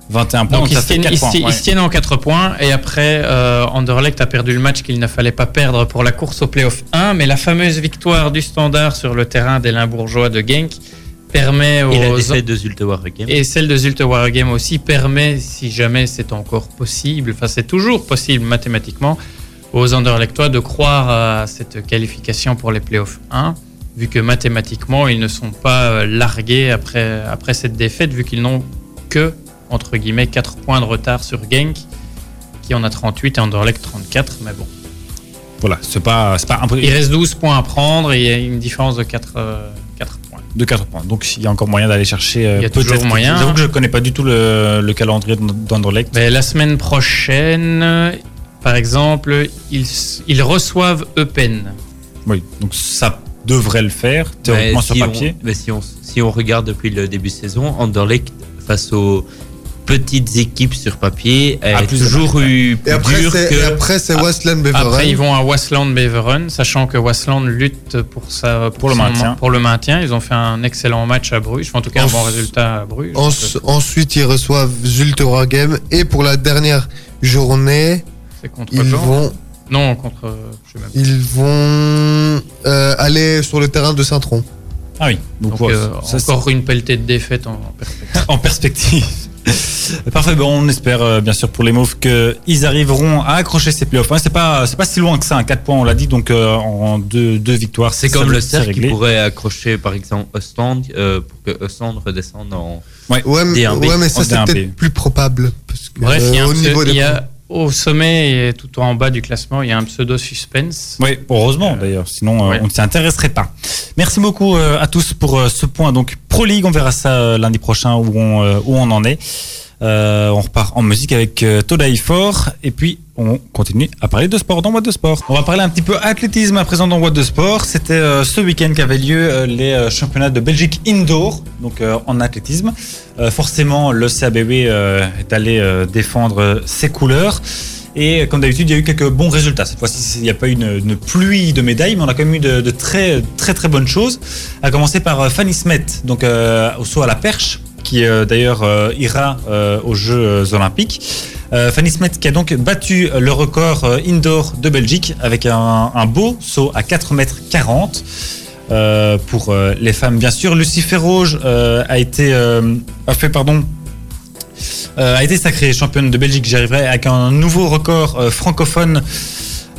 21 points, donc donc ils ça se, fait tiennent, 4 ils se points. tiennent- ouais. ils se tiennent en 4 points et après euh, Anderlecht a perdu le match qu'il ne fallait pas perdre pour la course au playoff 1 mais la fameuse victoire du standard sur le terrain des Limbourgeois de Genk permet aux Et la défaite de Zulte Waregem. Et celle de Zulte Waregem aussi permet, si jamais c'est encore possible, enfin c'est toujours possible mathématiquement, aux Anderlechtois de croire à cette qualification pour les playoffs 1, vu que mathématiquement ils ne sont pas euh, largués après, après cette défaite, vu qu'ils n'ont que, entre guillemets, 4 points de retard sur Genk, qui en a 38 et Anderlecht 34, mais bon. Voilà, c'est pas, c'est pas Il impossible. reste 12 points à prendre et il y a une différence de 4, euh, 4 points. De 4 points. Donc il y a encore moyen d'aller chercher. euh, Il y a toujours moyen. J'avoue que je connais pas du tout le, le calendrier d'Anderlecht. Mais la semaine prochaine, par exemple, ils, ils reçoivent Eupen. Oui, donc ça devrait le faire, théoriquement Mais sur si papier. On, mais si on, si on regarde depuis le début de saison, Anderlecht, face aux petites équipes sur papier, a Ah, plus toujours eu Et plus après, dur c'est, que... et après, c'est Westland Beveren. Après, ils vont à Wasland Beveren, sachant que Wasland lutte pour, sa, Pour le son- maintien. pour le maintien. Ils ont fait un excellent match à Bruges, en tout cas un bon résultat à Bruges. En- ensuite, ils reçoivent Zulte Waregem. Et pour la dernière journée, C'est contre ils vont, Non, contre. euh, je sais même pas. ils vont euh, aller sur le terrain de Saint-Tron. Ah oui, donc, Donc, ouais, euh, ça, encore une pelletée de défaites en perspective. (laughs) en perspective. (laughs) Parfait, bon, on espère euh, bien sûr pour les Mauves qu'ils arriveront à accrocher ces playoffs. Hein, c'est pas, c'est pas si loin que ça, 4 points on l'a dit, donc euh, en deux, deux victoires. C'est comme le cercle qui pourrait accrocher par exemple Ostend euh, pour que Ostend redescende en... Ouais, mais, D1B. ouais, mais ça, c'est D1B. peut-être plus probable. Parce que, Bref, il y a un au niveau il y des a, au sommet et tout en bas du classement, il y a un pseudo suspense. Oui, heureusement d'ailleurs, sinon euh, Ouais. on ne s'y intéresserait pas. Merci beaucoup euh, à tous pour euh, ce point. Donc Pro League, on verra ça euh, lundi prochain où on, euh, où on en est. Euh, on repart en musique avec euh, Today Fort et puis on continue à parler de sport dans What de Sport. On va parler un petit peu athlétisme à présent dans What de Sport. C'était euh, ce week-end qu'avaient lieu euh, les championnats de Belgique indoor, donc en athlétisme. Forcément, le CABB est allé défendre ses couleurs. Et comme d'habitude, il y a eu quelques bons résultats. Cette fois-ci, il n'y a pas eu une, pluie de médailles, mais on a quand même eu de, très, très, très bonnes choses. À commencer par Fanny Smet, donc au saut à la perche, qui euh, d'ailleurs euh, ira euh, aux Jeux Olympiques. Fanny Smet qui a donc battu le record indoor de Belgique avec un, beau saut à 4 mètres 40. Euh, pour les femmes, bien sûr. Lucie Ferroge euh, a été a fait pardon a été sacrée championne de Belgique. J'arriverai avec un nouveau record francophone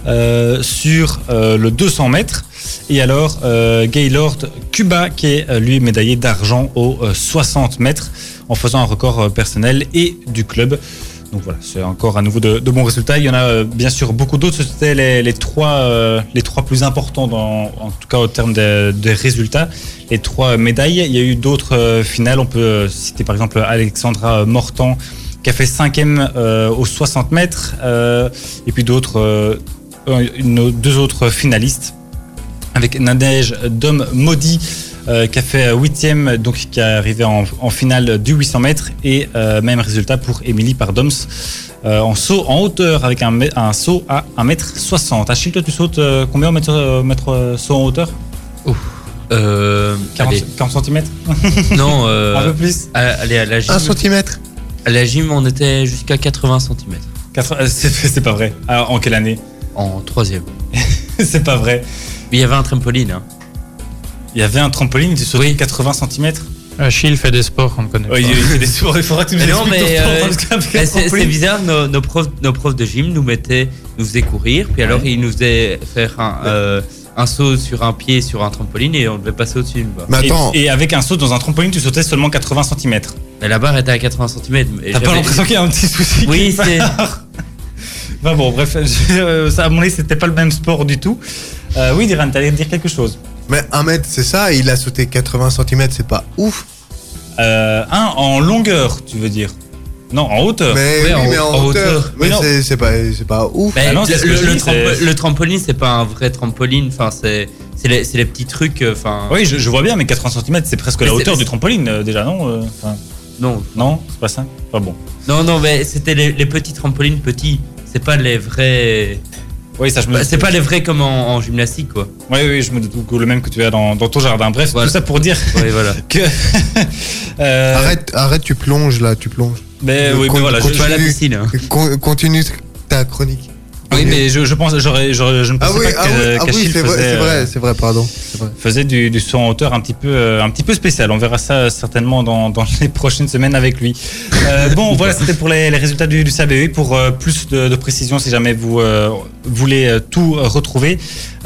euh, sur euh, le 200 mètres. Et alors, euh, Gaylord Cuba, qui est lui médaillé d'argent aux euh, 60 mètres, en faisant un record personnel et du club. Donc voilà, c'est encore à nouveau de, bons résultats. Il y en a bien sûr beaucoup d'autres. C'était les, les trois, les trois plus importants, en tout cas au terme des, résultats. Les trois médailles. Il y a eu d'autres finales. On peut citer par exemple Alexandra Mortan qui a fait cinquième aux 60 mètres. et puis d'autres, une- deux autres finalistes avec Nadège Dom Maudit euh, qui a fait huitième, donc qui est arrivé en, en finale du 800 mètres et euh, même résultat pour Émilie Pardoms euh, en saut en hauteur avec un, saut à 1m60. Achille, toi tu sautes euh, combien au mètre, euh, mètre, euh, saut en hauteur? Euh, 40, allez. 40 cm (laughs) Non, euh, (laughs) Un peu plus à- allez, à la gym. Un centimètre. À la gym, on était jusqu'à 80 cm. Euh, C'est c'est pas vrai. Alors, en quelle année? En troisième. (laughs) C'est pas vrai. Mais il y avait un trampoline. Hein. Il y avait un trampoline, tu sautais Oui. 80 cm Achille fait des sports ne connaît pas. il, fait des sports, il faudra que tu me non, mais, euh, Mais c'est bizarre, nos, nos profs, nos profs de gym nous mettaient, nous faisaient courir, puis alors ils nous faisaient faire un, euh, un saut sur un pied sur un trampoline et on devait passer au-dessus Et, et avec un saut dans un trampoline, tu sautais seulement 80 cm. Mais la barre était à 80 cm. T'as pas l'impression qu'il y a un petit souci Oui, c'est. Enfin bon, bref, (laughs) je- euh, ça, à mon avis, c'était pas le même sport du tout. Euh, oui, Diran, t'allais dire quelque chose. mais un mètre, c'est ça. Il a sauté 80 cm, c'est pas ouf. Euh, un, en longueur, tu veux dire Non, en hauteur. Mais Ouais, oui, en- mais en, en hauteur. hauteur. Mais c'est pas, c'est pas ouf. Ah non, le, ce trampo- trampoline, c'est pas un vrai trampoline. Enfin, c'est c'est les, c'est les petits trucs. euh, Enfin, Oui, je, je vois bien, mais 80 cm, c'est presque Mais la hauteur du trampoline, euh, déjà, non euh, enfin, non, Non, c'est pas ça Pas bon. non, non, mais c'était les, les petits trampolines petits. C'est pas les vrais. Oui, ça, je me bah, c'est pas les vrais comme en, en gymnastique, quoi. Oui, oui, je me doute que le même que tu as dans, dans ton jardin. Bref, Voilà. tout ça pour dire voilà. (laughs) que. (laughs) euh, Arrête, arrête, tu plonges là, tu plonges. Mais oui, mais voilà, je, continue. Pas à la piscine. hein. Con- continue ta chronique. Oui, mais je, je pense, j'aurais, je ne Ah pensais oui, pas ah que- ah oui, c'est vrai, euh, vrai, c'est vrai, pardon. vrai. faisait du, du son en hauteur un petit peu, euh, un petit peu spécial. On verra ça certainement dans, dans les prochaines semaines avec lui. Euh, bon, voilà, c'était pour les, les résultats du, du SABE. Pour euh, plus de, de précision, si jamais vous euh, voulez tout retrouver,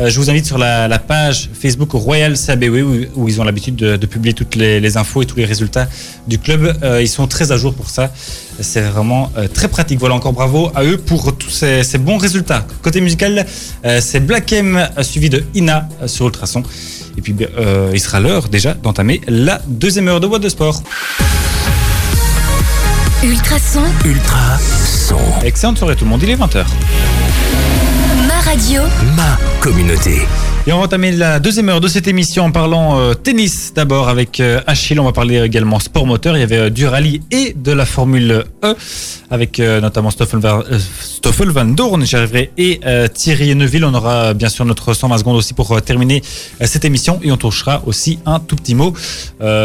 je vous invite sur la, la page Facebook Royal SABE où, où ils ont l'habitude de, de publier toutes les, les infos et tous les résultats du club. Ils sont très à jour pour ça. C'est vraiment euh, très pratique. Voilà, encore bravo à eux pour tous ces, ces bons résultats. Côté musical, euh, c'est Black M suivi de Ina euh, sur Ultrason. Et puis, euh, il sera l'heure déjà d'entamer la deuxième heure de Boîte de Sport. Ultrason, Ultra son. Excellente soirée tout le monde, il est 20h. ma radio, Ma communauté. Et on va entamer la deuxième heure de cette émission en parlant euh, tennis d'abord avec euh, Achille. On va parler également sport moteur. Il y avait euh, du rallye et de la Formule E avec notamment Stoffel Van, Stoffel Van Dorn, j'y arriverai, et Thierry Neuville. On aura bien sûr notre 120 secondes aussi pour terminer cette émission et on touchera aussi un tout petit mot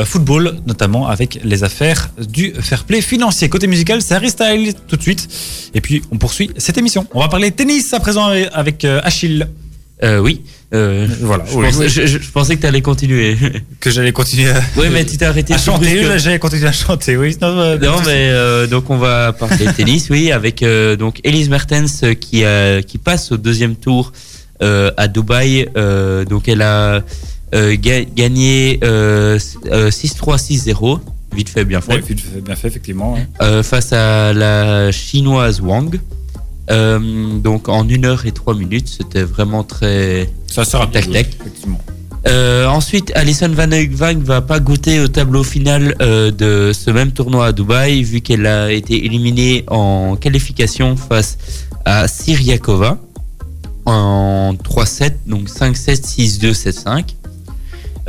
football, notamment avec les affaires du fair play financier. Côté musical, c'est Harry tout de suite. Et puis on poursuit cette émission. On va parler tennis à présent avec Achille. Euh, oui. Euh, Voilà, Je, oui. pensais, je- pensais que tu allais continuer. Que j'allais continuer à... (laughs) oui, mais tu t'es arrêté À chanter, là, j'allais continuer à chanter, oui. Non, euh, Non, mais euh, donc on va parler (laughs) tennis, oui, avec euh, donc Elise Mertens euh, qui qui passe au deuxième tour euh, à Dubaï. Euh, donc elle a euh, ga- gagné euh, euh, 6-3, 6-0, vite fait, bien fait, Ouais, fait- bien fait, effectivement. euh, face à la chinoise Wang. Euh, donc en 1 heure et 3 minutes, c'était vraiment très Ça sera Tac, tac. effectivement. Euh, ensuite, Alison Van Uyghvang va pas goûter au tableau final euh, de ce même tournoi à Dubaï, vu qu'elle a été éliminée en qualification face à Syriakova en 3-7, donc 5-7, 6-2, 7-5.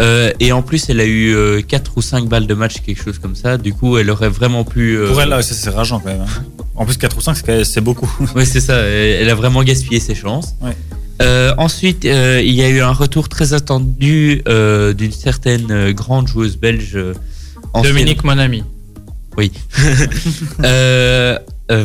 Euh, et en plus, elle a eu 4 ou 5 balles de match, quelque chose comme ça. Du coup, elle aurait vraiment pu. euh, Pour elle, là, ça, c'est rageant quand même. hein. En plus, 4 ou 5, c'est beaucoup. (laughs) Oui, c'est ça. Elle a vraiment gaspillé ses chances. Ouais. Euh, ensuite, euh, il y a eu un retour très attendu euh, d'une certaine euh, grande joueuse belge. euh, ancienne- Dominique, mon ami. Oui. (laughs) Euh, euh,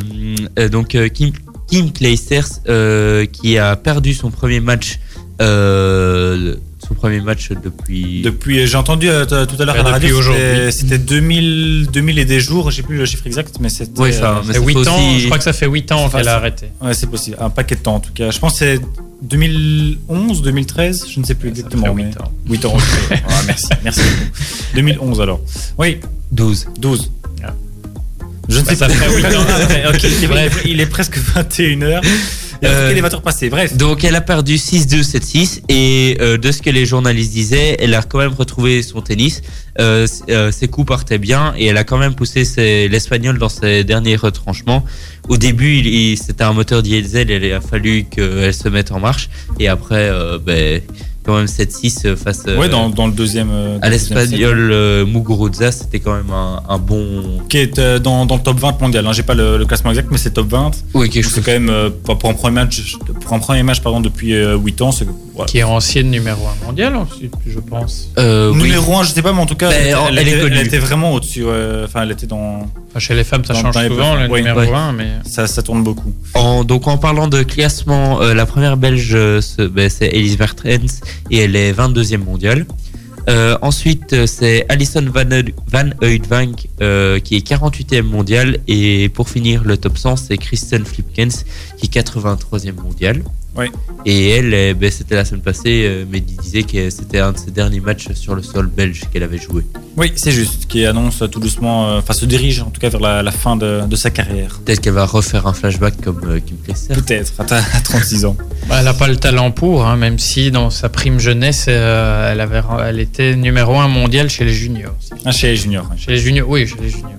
euh, donc euh, Kim, Kim Clijsters euh, qui a perdu son premier match. euh, son premier match depuis. Depuis, euh, j'ai entendu euh, tout à l'heure Ouais, à la radio, c'était- aujourd'hui. c'était 2000, 2000 et des jours, j'ai plus le chiffre exact, mais c'était. Oui, euh, mais C'est ça 8 fait ans, aussi- je crois que ça fait 8 ans qu'elle ça- a arrêté. ouais, c'est possible. Un paquet de temps en tout cas. Je pense que c'est 2011, 2013, je ne sais plus Ça exactement. fait mais- 8 ans. 8 ans. ok. (laughs) Ah, merci, merci beaucoup. 2011 alors. Oui, 12. 12. Je ne Bah, sais ça pas. fait huit ans après. Ok, (laughs) il est- il est presque 21h. Il a Euh, passé. Bref. Donc elle a perdu 6-2, 7-6 et euh, de ce que les journalistes disaient, elle a quand même retrouvé son tennis. Euh, euh, ses coups partaient bien et elle a quand même poussé l'espagnol dans ses derniers retranchements. Au début, il, il- c'était un moteur diesel, il a fallu qu'elle se mette en marche et après, euh, ben, quand même 7-6 face euh, Ouais, dans, dans le deuxième. euh, dans à l'espagnol euh, Muguruza, c'était quand même un, un bon. Qui est euh, dans, dans le top 20 mondial. Hein. J'ai pas le, le classement exact, mais c'est top 20. Oui, quelque C'est quand même euh, pour un premier match, pour un premier match pardon depuis euh, 8 ans. C'est voilà. Qui est ancienne numéro 1 mondial ensuite, je pense. Euh, oui. numéro 1, je sais pas, mais en tout cas, Ben, elle, elle elle est était, connue. elle était vraiment au-dessus. ouais. Enfin, elle était dans. Enfin, chez les femmes, ça Dans- change souvent, le. Oui, numéro ouais. 1, mais Ça, ça tourne beaucoup. En- donc en parlant de classement, euh, la première belge, euh, ben, c'est Elise Mertens et elle est 22e mondiale. Euh, ensuite, c'est Alison Van, Van euh, qui est 48e mondiale. Et pour finir le top 100, c'est Kristen Flipkens qui est 83e mondiale. Ouais. Et elle, eh ben, c'était la semaine passée, euh, Mehdi disait que c'était un de ses derniers matchs sur le sol belge qu'elle avait joué. Oui, c'est juste. Qui annonce tout doucement, euh, enfin se dirige en tout cas vers la, la fin de, de sa carrière. Peut-être qu'elle va refaire un flashback comme euh, Kim Clijsters. Peut-être, à, ta- à 36 ans. (laughs) bah, elle n'a pas le talent pour, hein, même si dans sa prime jeunesse, euh, elle, avait, elle était numéro 1 mondial chez les juniors. Ah, chez les juniors. Chez les juniors, oui, chez les juniors.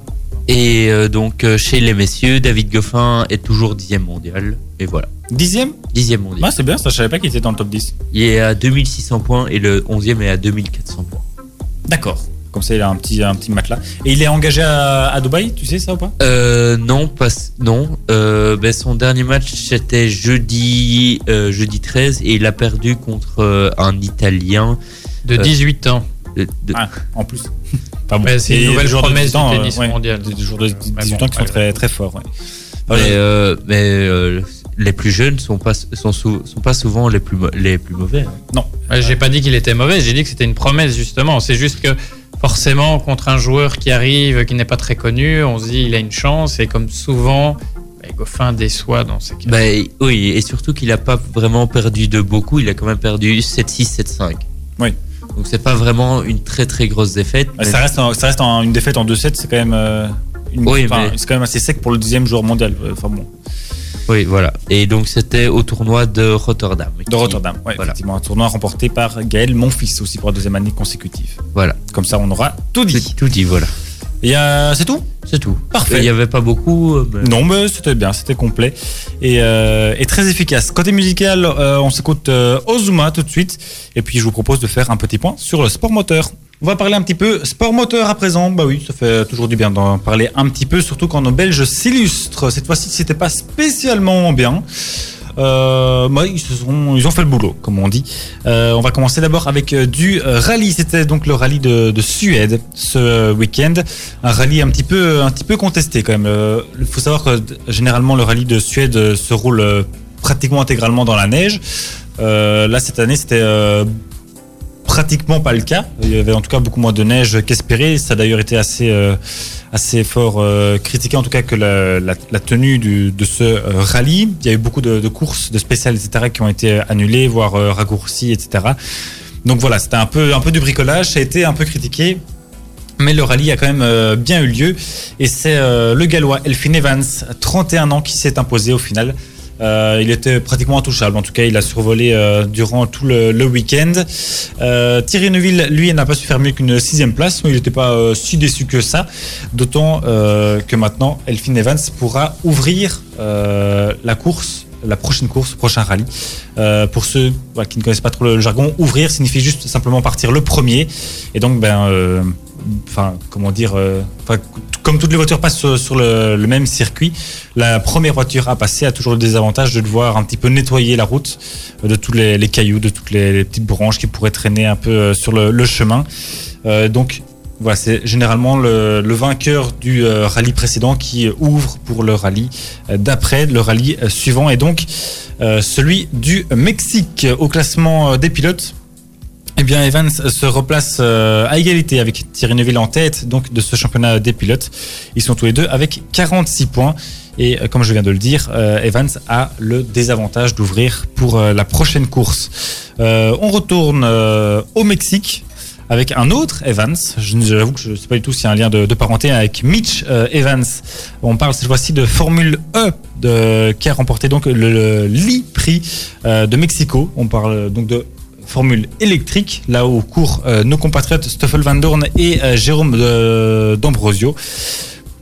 Et euh, donc euh, chez les messieurs, David Goffin est toujours dixième mondial. Et voilà. Dixième Dixième mondial. Ah, c'est bien, ça, je savais pas qu'il était dans le top 10. Il est à 2600 points et le onzième est à 2400 points. D'accord. Comme ça, il a un petit, un petit matelas. Et il est engagé à, à Dubaï, tu sais ça ou pas? Euh, non, pas, non. Euh, ben, son dernier match c'était jeudi, euh, jeudi 13 et il a perdu contre un Italien De Euh, 18 ans. De- Ah, en plus. (laughs) Pas bon. Ouais, c'est une nouvelle promesse 18 ans, du tennis euh, ouais, mondial. Des joueurs de 18 Mais bon, ans qui sont très, très forts. ouais. mais euh, mais, euh, les plus jeunes sont pas sont, sou- sont pas souvent les plus les plus mauvais. hein. Ouais, j'ai pas dit qu'il était mauvais, j'ai dit que c'était une promesse justement. C'est juste que forcément contre un joueur qui arrive, qui n'est pas très connu, on se dit il a une chance et comme souvent, bah, Goffin déçoit dans ces cas. Ben, oui, et surtout qu'il a pas vraiment perdu de beaucoup. Il a quand même perdu 7-6, 7-5. Oui. Donc c'est pas vraiment une très très grosse défaite. Ça reste, en- ça reste en- une défaite en 2-7, c'est quand même. euh, une- Oui, mais- C'est quand même assez sec pour le deuxième joueur mondial. euh, Enfin bon, Oui, voilà. Et donc c'était au tournoi de Rotterdam. de Rotterdam. Ouais, Voilà. effectivement, un tournoi remporté par Gaël Monfils aussi pour la deuxième année consécutive. Voilà. Comme ça, on aura tout Tout, dit. tout dit, voilà. C'est tout? C'est tout. Parfait. Il y avait pas beaucoup. euh, mais- Non, mais c'était bien, c'était complet et, euh, et très efficace. Côté musical, euh, on s'écoute euh, Ozuma tout de suite. Et puis, je vous propose de faire un petit point sur le sport moteur. On va parler un petit peu sport moteur à présent. Bah oui, ça fait toujours du bien d'en parler un petit peu, surtout quand nos Belges s'illustrent. Cette fois-ci, c'était pas spécialement bien. Euh, bah, ils, se sont, ils ont fait le boulot, comme on dit. Euh, on va commencer d'abord avec euh, du rallye. C'était donc le rallye de, de Suède ce week-end. Un rallye un petit peu, un petit peu contesté quand même. Euh, Il faut savoir que euh, généralement le rallye de Suède se roule pratiquement intégralement dans la neige. Euh, là cette année c'était euh, pratiquement pas le cas. Il y avait en tout cas beaucoup moins de neige qu'espéré. Ça a d'ailleurs été assez, euh, assez fort euh, critiqué en tout cas que la, tenue de ce euh, rallye. Il y a eu beaucoup de, courses, de spéciales, etc. qui ont été annulées, voire raccourcies, etc. Donc voilà, c'était un peu, un peu du bricolage. Ça a été un peu critiqué. Mais le rallye a quand même bien eu lieu. Et c'est le gallois Elfin Evans, 31 ans, qui s'est imposé au final. Euh, il était pratiquement intouchable. En tout cas, il a survolé euh, durant tout le, week-end. Euh, Thierry Neuville, lui, n'a pas su faire mieux qu'une sixième place, mais il n'était pas si déçu que ça. D'autant que maintenant, Elfin Evans pourra ouvrir la course, la prochaine course, le prochain rallye. Euh, pour ceux qui ne connaissent pas trop le jargon, ouvrir signifie juste simplement partir le premier. Et donc, ben, euh, comment dire, euh, comme toutes les voitures passent sur, le, même circuit, la première voiture à passer a toujours le désavantage de devoir un petit peu nettoyer la route de tous les, cailloux, de toutes les, petites branches qui pourraient traîner un peu sur le, le chemin. Donc, voilà, c'est généralement le, vainqueur du euh, rallye précédent qui ouvre pour le rallye euh, d'après, le rallye euh, suivant, et donc euh, celui du Mexique au classement euh, des pilotes. Eh bien, Evans se replace euh, à égalité avec Thierry Neuville en tête donc de ce championnat des pilotes. Ils sont tous les deux avec 46 points. Et euh, comme je viens de le dire, euh, Evans a le désavantage d'ouvrir pour euh, la prochaine course. Euh, on retourne euh, au Mexique avec un autre Evans. J'avoue que je ne sais pas du tout s'il y a un lien de, de parenté avec Mitch euh, Evans. On parle cette fois-ci de Formule E de, qui a remporté donc le, le Lee Prix euh, de Mexico. On parle donc de formule électrique, là où courent euh, nos compatriotes Stoffel Van Dorn et euh, Jérôme euh, D'Ambrosio.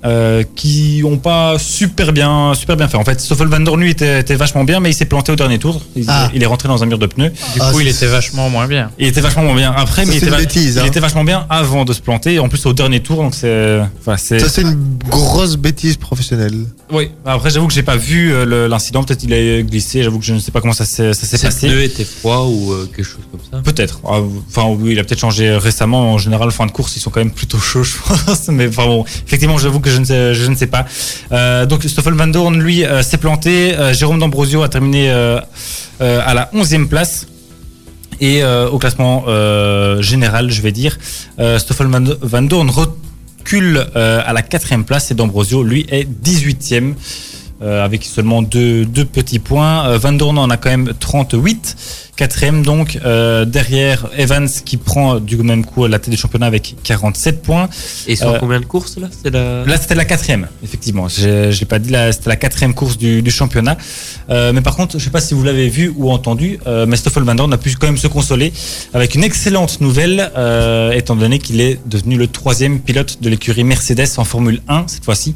Euh, qui ont pas super bien super bien fait. En fait, Stoffel Van lui était, était vachement bien, mais il s'est planté au dernier tour. Il, Ah. il est rentré dans un mur de pneus. Du Ah, coup, il était vachement moins bien. Il était vachement moins bien après, Ça, mais il c'est était, va- bêtise, il hein. était vachement bien avant de se planter. En plus, au dernier tour, donc c'est, enfin. Ça, c'est une grosse bêtise professionnelle. Oui. Après, j'avoue que j'ai pas vu euh, le- l'incident. Peut-être il a glissé. J'avoue que je ne sais pas comment ça s'est, passé. pneus étaient froids ou euh, quelque chose comme ça. Peut-être. Ah, Enfin, oui, il a peut-être changé récemment. En général, fin de course, ils sont quand même plutôt chauds, je pense. (laughs) Mais enfin bon, effectivement, j'avoue que je ne sais, pas. Euh, donc, Stoffel Van Dorn, lui, euh, s'est planté. Euh, Jérôme D'Ambrosio a terminé à la 11e place. Et au classement général, je vais dire, Stoffel Van Dorn recule à la 4e place et D'Ambrosio, lui, est 18e. Euh, avec seulement deux, deux petits points. Euh, Van Dorn en a quand même 38. Quatrième donc, euh, derrière Evans qui prend du même coup la tête du championnat avec 47 points. Et sur Euh, combien de courses là la... Là, c'était la quatrième, effectivement. Je je l'ai pas dit, là, c'était la quatrième course du, du championnat. Mais par contre, je sais pas si vous l'avez vu ou entendu, mais Stoffel Van Dorn a pu quand même se consoler avec une excellente nouvelle, étant donné qu'il est devenu le troisième pilote de l'écurie Mercedes en Formule 1 cette fois-ci.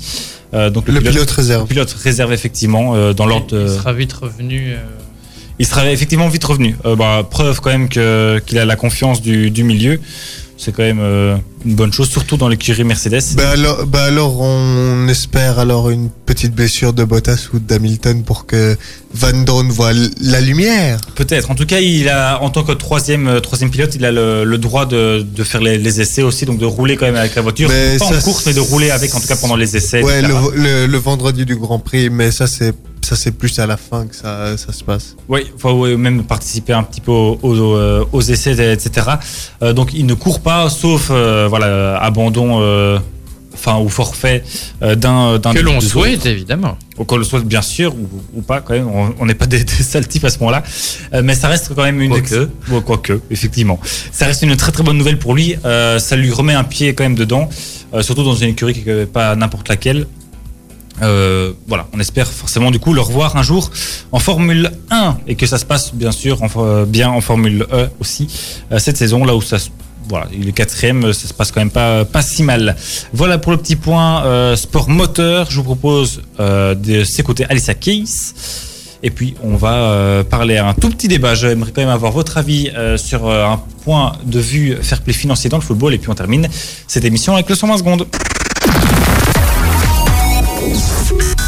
Euh, donc Le pilote réserve. le pilote réserve effectivement euh, dans l'ordre. Il de- sera vite revenu. euh, il sera effectivement vite revenu. Euh, bah, preuve quand même que qu'il a la confiance du, du milieu. C'est quand même euh, une bonne chose, surtout dans l'écurie Mercedes. Bah alors, bah alors, on espère alors une petite blessure de Bottas ou d'Hamilton pour que Van Dorn voit la lumière. Peut-être. En tout cas, il a, en tant que troisième, euh, troisième pilote, il a le, le droit de, de faire les, les essais aussi, donc de rouler quand même avec la voiture. Mais pas ça, en course, mais de rouler avec, en tout cas pendant les essais. Ouais, le, le, le vendredi du Grand Prix, mais ça c'est ça c'est plus à la fin que ça, ça se passe. Oui, faut même participer un petit peu aux, aux, euh, aux essais, etc. Euh, donc il ne court pas, sauf euh, voilà abandon, euh, enfin ou forfait euh, d'un d'un Que l'on souhaite, évidemment. Ou qu'on le souhaite bien sûr ou, ou pas quand même. On n'est pas des, des sales types à ce moment-là, Euh, mais ça reste quand même une Quoique. Ouais, quoique effectivement, ça reste une très très bonne nouvelle pour lui. Euh, ça lui remet un pied quand même dedans, euh, surtout dans une écurie qui n'est pas n'importe laquelle. Euh, voilà, on espère forcément du coup le revoir un jour en Formule 1 et que ça se passe bien sûr en, euh, bien en Formule E aussi euh, cette saison là où ça se- voilà, il est quatrième, ça se passe quand même pas, pas si mal. Voilà pour le petit point euh, sport moteur. Je vous propose euh, de s'écouter Alicia Keys. Et puis on va euh, parler à un tout petit débat. J'aimerais quand même avoir votre avis euh, sur un point de vue fair play financier dans le football. Et puis on termine cette émission avec le 120 secondes.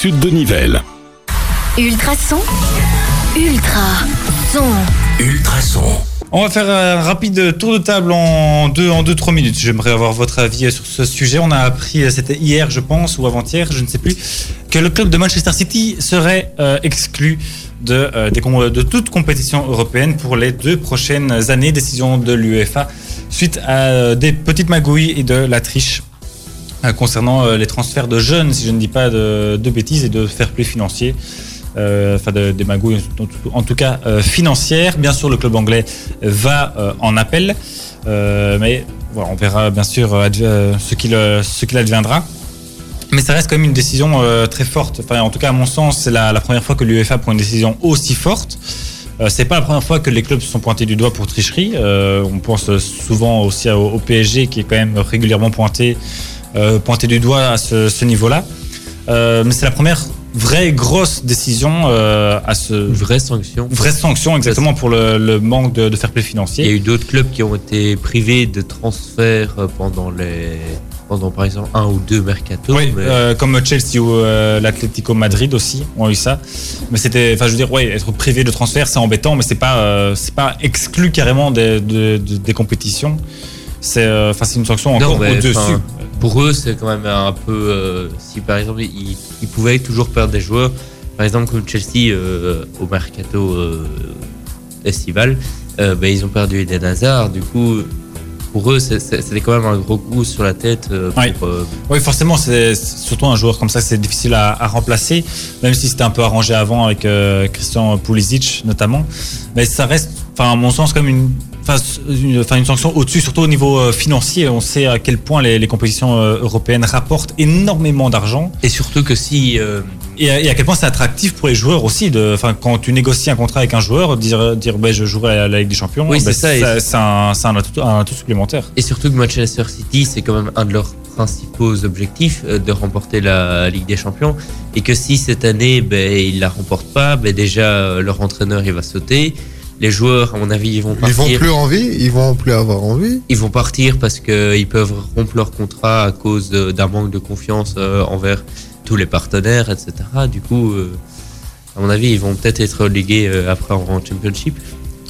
sud de Nivelles. Ultrason. Ultra son. Ultrason. On va faire un rapide tour de table en 2 en deux, trois minutes. J'aimerais avoir votre avis sur ce sujet. On a appris, euh, c'était hier je pense, ou avant-hier, je ne sais plus, que le club de Manchester City serait euh, exclu de, euh, des de toute compétition européenne pour les deux prochaines années. Décision de l'UEFA suite à des petites magouilles et de la triche concernant euh, les transferts de jeunes, si je ne dis pas de, bêtises, et de fair play financier. Euh, Enfin, de- des magouilles, en tout- cas euh, financières. Bien sûr, le club anglais va euh, en appel, euh, mais voilà, on verra bien sûr euh, euh, ce qu'il euh, ce adviendra. Mais ça reste quand même une décision euh, très forte. Enfin, en tout cas, à mon sens, c'est la, première fois que l'UEFA prend une décision aussi forte. Euh, c'est pas la première fois que les clubs sont pointés du doigt pour tricherie. Euh, on pense souvent aussi au, PSG qui est quand même régulièrement pointé, euh, pointé du doigt à ce, ce niveau-là. Euh, mais c'est la première vraie grosse décision euh, à ce Une vraie sanction. vraie sanction exactement pour le, le manque de, de fair play Il y a financier. eu d'autres clubs qui ont été privés de transferts euh, pendant les pendant par exemple un ou deux mercato. Oui, mais- euh, comme Chelsea ou euh, l'Atlético Madrid aussi ont eu ça. Mais c'était, enfin, je veux dire, ouais, être privé de transfert, c'est embêtant, mais c'est pas, euh, c'est pas exclu carrément des, de- de- des compétitions. C'est, euh, une sanction encore au-dessus. pour eux, c'est quand même un peu. euh, si par exemple, ils, ils pouvaient toujours perdre des joueurs, par exemple, comme Chelsea euh, au mercato euh, estival, ben, ils ont perdu Eden Hazard. Du coup, pour eux, c'était quand même un gros coup sur la tête. pour, euh, Oui, forcément, c'est c'est surtout un joueur comme ça, c'est difficile à, à remplacer, même si c'était un peu arrangé avant avec euh, Christian Pulisic notamment. Mais ça reste, enfin, à mon sens, comme une, une, une sanction au-dessus, surtout au niveau euh, financier. On sait à quel point les, les compétitions euh, européennes rapportent énormément d'argent. et surtout que si. euh, Et à, et à quel point c'est attractif pour les joueurs aussi. Enfin, quand tu négocies un contrat avec un joueur, dire, dire ben, je jouerai à la Ligue des Champions, Oui, ben, c'est ça, c'est un, un atout, un atout supplémentaire. Et surtout que Manchester City, c'est quand même un de leurs principaux objectifs de remporter la Ligue des Champions. Et que si cette année, ben, ils la remportent pas, ben, déjà leur entraîneur il va sauter. Les joueurs, à mon avis, ils vont Ils partir. vont plus envie, ils vont plus avoir envie. Ils vont partir parce qu'ils peuvent rompre leur contrat à cause d'un manque de confiance euh, envers tous les partenaires, etc. Du coup, euh, à mon avis, ils vont peut-être être relégués euh, après en championship.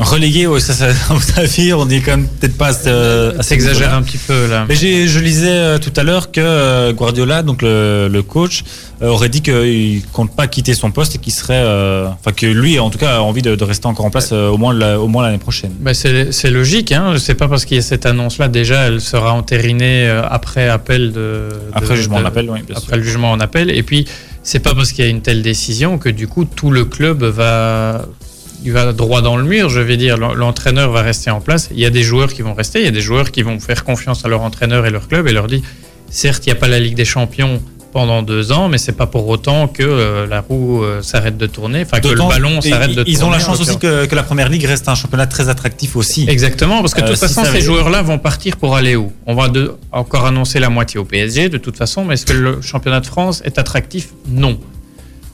Relégué, ouais, ça, ça, (laughs) à mon avis, on est quand même peut-être pas euh, assez S'exagère un petit peu là. Mais je lisais euh, tout à l'heure que euh, Guardiola, donc le, le coach, euh, aurait dit qu'il compte pas quitter son poste et qu'il serait, euh, enfin que lui, en tout cas, a envie de, de rester encore en place euh, au moins la- au moins l'année prochaine. Bah, c'est logique, hein. c'est pas parce qu'il y a cette annonce-là, déjà elle sera entérinée euh, après appel de. Après de- jugement en appel, oui, bien Après sûr. le jugement en appel. Et puis, c'est pas parce qu'il y a une telle décision que du coup tout le club va. Il va droit dans le mur, je vais dire. L'en- L'entraîneur va rester en place. Il y a des joueurs qui vont rester, il y a des joueurs qui vont faire confiance à leur entraîneur et leur club et leur dire certes, il n'y a pas la Ligue des Champions pendant deux ans, mais c'est pas pour autant que euh, la roue euh, s'arrête de tourner, enfin que le ballon s'arrête de tourner. Ils ont la chance aussi que, que la première ligue reste un championnat très attractif aussi. Exactement, parce que de Euh, toute façon, ces joueurs-là vont partir pour aller où? On va de- encore annoncer la moitié au PSG, de toute façon, mais est-ce que le championnat de France est attractif? Non.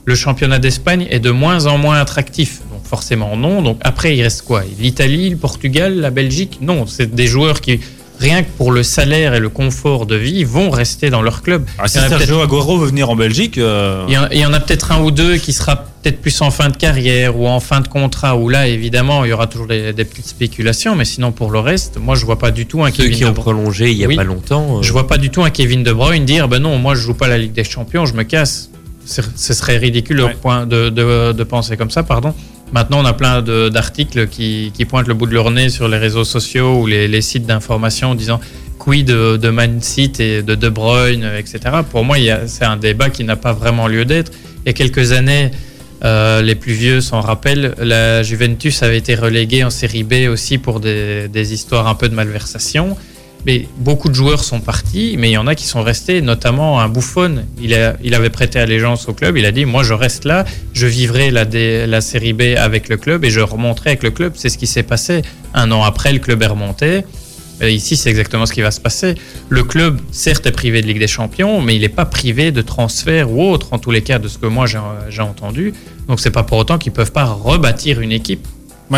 Le championnat d'Espagne est de moins en moins attractif, donc forcément non. Donc après, il reste quoi? L'Italie, le Portugal, la Belgique? Non, c'est des joueurs qui, rien que pour le salaire et le confort de vie, vont rester dans leur club. Ah, si Sergio Aguero veut venir en Belgique, euh, il y, en, il y en a peut-être un ou deux qui sera peut-être plus en fin de carrière ou en fin de contrat, où là, évidemment, il y aura toujours des, des petites spéculations, mais sinon, pour le reste, moi, je vois pas du tout un Ceux Kevin qui ont prolongé il y a Oui. pas longtemps. euh, Je vois pas du tout un Kevin De Bruyne dire, ben non, moi, je joue pas la Ligue des Champions, je me casse. Ce serait ridicule au point de, de, de penser comme ça, pardon. Maintenant, on a plein d'articles qui, qui pointent le bout de leur nez sur les réseaux sociaux ou les, les sites d'information disant quid de, de Man City et de De Bruyne, etc. Pour moi, c'est un débat qui n'a pas vraiment lieu d'être. Il y a quelques années, euh, les plus vieux s'en rappellent, la Juventus avait été reléguée en série B aussi pour des, des histoires un peu de malversation. Mais beaucoup de joueurs sont partis, mais il y en a qui sont restés, notamment un Buffon. Il, a, il avait prêté allégeance au club. Il a dit Moi, je reste là, je vivrai la, D- la série B avec le club et je remonterai avec le club. C'est ce qui s'est passé. Un an après, le club est remonté. Et ici, c'est exactement ce qui va se passer. Le club, certes, est privé de Ligue des Champions, mais il n'est pas privé de transfert ou autre, en tous les cas, de ce que moi j'ai entendu. Donc, c'est pas pour autant qu'ils peuvent pas rebâtir une équipe.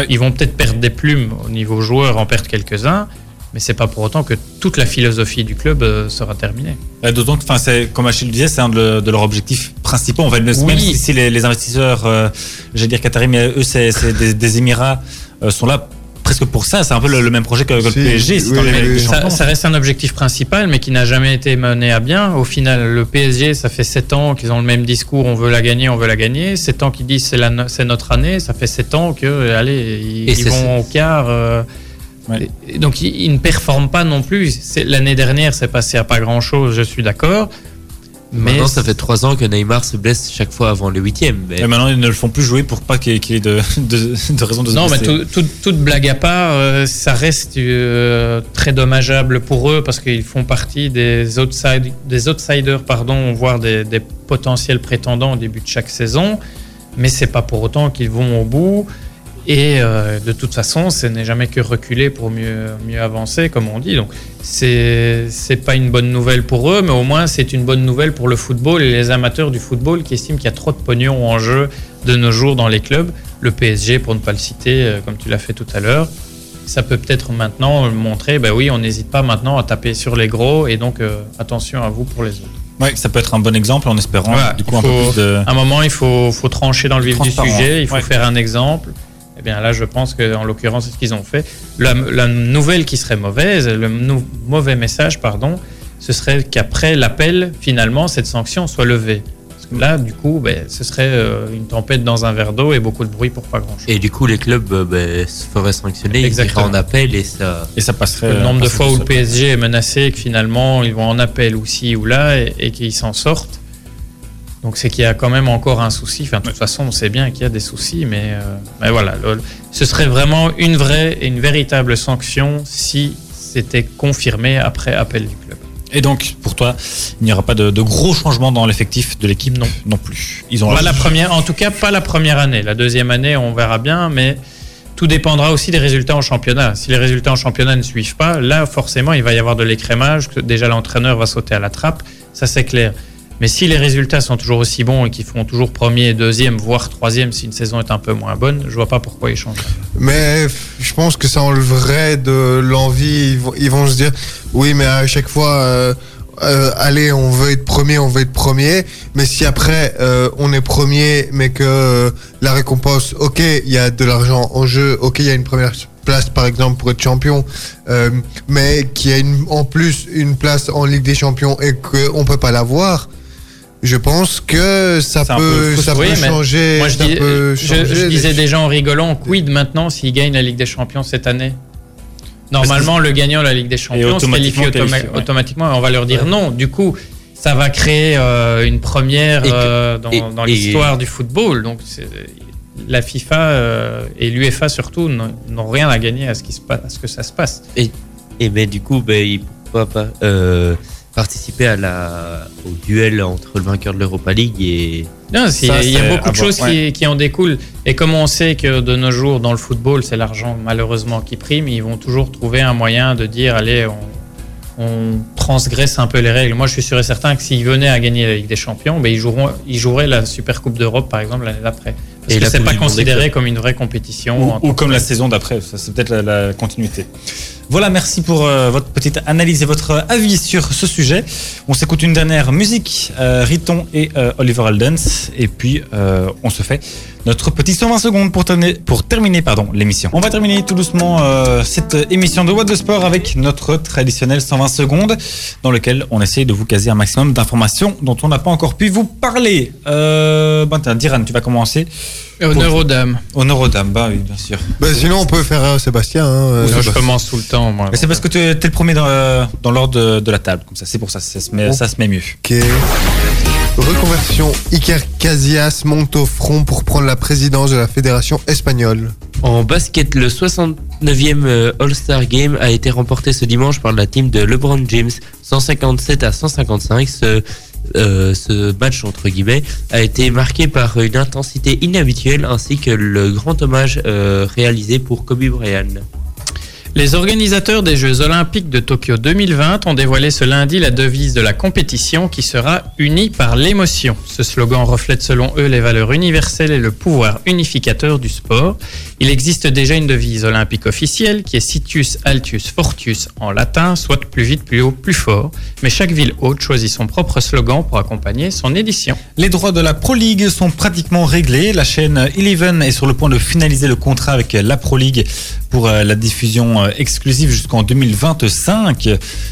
Ils vont peut-être perdre des plumes au niveau joueur, en perdre quelques-uns, mais c'est pas pour autant que toute la philosophie du club euh, sera terminée. Euh, D'autant que, enfin, c'est comme Achille le disait, c'est un de, de leurs objectifs principaux. On va le Oui. même si, si les, les investisseurs, euh, j'allais dire Qatari, mais eux, c'est c'est des, des Émirats, euh, sont là presque pour ça. C'est un peu le, le même projet que, que le PSG. oui, ça, reste un objectif principal, mais qui n'a jamais été mené à bien. Au final, le PSG, ça fait 7 ans qu'ils ont le même discours, on veut la gagner, on veut la gagner. 7 ans qu'ils disent c'est la no- c'est notre année, ça fait 7 ans que, allez, ils, vont au quart. Et donc ils, ils ne performent pas non plus. L'année dernière, c'est passé à pas grand chose, je suis d'accord. Mais Maintenant, ça fait trois ans que Neymar se blesse chaque fois avant le huitième. Mais... Et maintenant, ils ne le font plus jouer pour pas qu'il y ait- qu'il y ait de, de, de raison de se Non, mais blesser. tout- tout- toute blague à part, euh, ça reste euh, très dommageable pour eux parce qu'ils font partie des, outside, des outsiders, pardon, voire des, des potentiels prétendants au début de chaque saison. Mais c'est pas pour autant qu'ils vont au bout. Et euh, de toute façon, ce n'est jamais que reculer pour mieux, mieux avancer, comme on dit. Donc, c'est pas une bonne nouvelle pour eux, mais au moins c'est une bonne nouvelle pour le football et les amateurs du football qui estiment qu'il y a trop de pognon en jeu de nos jours dans les clubs. Le PSG, pour ne pas le citer, euh, comme tu l'as fait tout à l'heure, ça peut peut-être maintenant montrer, ben oui, on n'hésite pas maintenant à taper sur les gros et donc euh, attention à vous pour les autres. Ouais, ça peut être un bon exemple en espérant du coup un peu plus de. À un moment, il faut, faut trancher dans le vif du sujet, il faut ouais. faire un exemple. Bien là, je pense qu'en l'occurrence, c'est ce qu'ils ont fait. La, la nouvelle qui serait mauvaise, le nou- mauvais message, pardon, ce serait qu'après l'appel, finalement, cette sanction soit levée. Parce que là, du coup, ben, ce serait euh, une tempête dans un verre d'eau et beaucoup de bruit pour pas grand-chose. Et du coup, les clubs euh, ben, se feraient sanctionner, ils iraient en appel et ça. Et ça passerait. Le nombre de passerait fois où le. PSG est menacé et que finalement ils vont en appel aussi ou là et, et qu'ils s'en sortent. Donc c'est qu'il y a quand même encore un souci. Enfin, de toute façon, on sait bien qu'il y a des soucis, mais, euh, mais voilà, le- ce serait vraiment une vraie et une véritable sanction si c'était confirmé après appel du club. Et donc, pour toi, il n'y aura pas de, de gros changements dans l'effectif de l'équipe non. non plus. Ils ont Pas la première, en tout cas, pas la première année. La deuxième année, on verra bien, mais tout dépendra aussi des résultats en championnat. Si les résultats en championnat ne suivent pas, là, forcément, il va y avoir de l'écrémage. que Déjà, l'entraîneur va sauter à la trappe. Ça, c'est clair. Mais si les résultats sont toujours aussi bons et qu'ils font toujours premier, deuxième, voire troisième si une saison est un peu moins bonne, je vois pas pourquoi ils changent. Mais je pense que ça enlèverait de l'envie. Ils vont, se dire, oui, mais à chaque fois, euh, euh, allez, on veut être premier, on veut être premier. Mais si après euh, on est premier, mais que la récompense, ok, il y a de l'argent en jeu, ok, il y a une première place par exemple pour être champion, mais qu'il y a une, en plus une place en Ligue des Champions et qu'on peut pas l'avoir. Je pense que ça peut, ça changer. Moi, je, ça dis- peut je- changer je les- disais déjà en rigolant, quid maintenant s'il gagne la Ligue des Champions cette année Normalement, le gagnant de la Ligue des Champions se qualifie automa- qualifié, ouais. automatiquement. et On va leur dire non. Du coup, ça va créer euh, une première que- euh, dans, l'histoire du football. Donc, la FIFA euh, et l'UEFA surtout n'ont rien à gagner à ce, qui se passe, à ce que ça se passe. Et, et mais du coup, ben, pourra pas euh, participer à la, au duel entre le vainqueur de l'Europa League et. Non, Ça, il y a beaucoup de choses ouais. qui, qui en découlent. Et comme on sait que de nos jours, dans le football, c'est l'argent malheureusement qui prime, ils vont toujours trouver un moyen de dire allez, on, on transgresse un peu les règles. Moi, je suis sûr et certain que s'ils venaient à gagner la Ligue des Champions, ben, ils, joueront, ils joueraient la Super Coupe d'Europe, par exemple, l'année d'après. Parce Et que c'est pas considéré comme une vraie compétition. Ou, tant comme la saison d'après, c'est peut-être la, la continuité. Voilà, merci pour euh, votre petite analyse et votre avis sur ce sujet. On s'écoute une dernière musique, euh, Riton et euh, Oliver Aldens, et puis on se fait notre petit 120 secondes pour, terminer- pour terminer pardon, l'émission. On va terminer tout doucement euh, cette émission de What the Sport avec notre traditionnel 120 secondes, dans lequel on essaye de vous caser un maximum d'informations dont on n'a pas encore pu vous parler. Euh, ben, Diran, tu vas commencer. Honneur aux dames. Honneur aux dames, bah oui, bien sûr. Bah, sinon, on peut faire euh, Sébastien. hein, euh, je commence tout le temps. Moi. Mais c'est parce que tu es le premier dans, euh, dans l'ordre de, de la table, comme ça. C'est pour ça, ça se met, ça se met mieux. Ok. Reconversion, Iker Casillas monte au front pour prendre la présidence de la fédération espagnole. En basket, le 69e euh, All-Star Game a été remporté ce dimanche par la team de LeBron James, 157 à 155. Ce, euh, ce match, entre guillemets, a été marqué par une intensité inhabituelle ainsi que le grand hommage euh, réalisé pour Kobe Bryant. Les organisateurs des Jeux Olympiques de Tokyo 2020 ont dévoilé ce lundi la devise de la compétition qui sera unie par l'émotion. Ce slogan reflète selon eux les valeurs universelles et le pouvoir unificateur du sport. Il existe déjà une devise olympique officielle qui est Situs Altius Fortius en latin, soit plus vite, plus haut, plus fort. Mais chaque ville haute choisit son propre slogan pour accompagner son édition. Les droits de la Pro League sont pratiquement réglés. La chaîne Eleven est sur le point de finaliser le contrat avec la Pro League pour euh, la diffusion euh, exclusive jusqu'en 2025.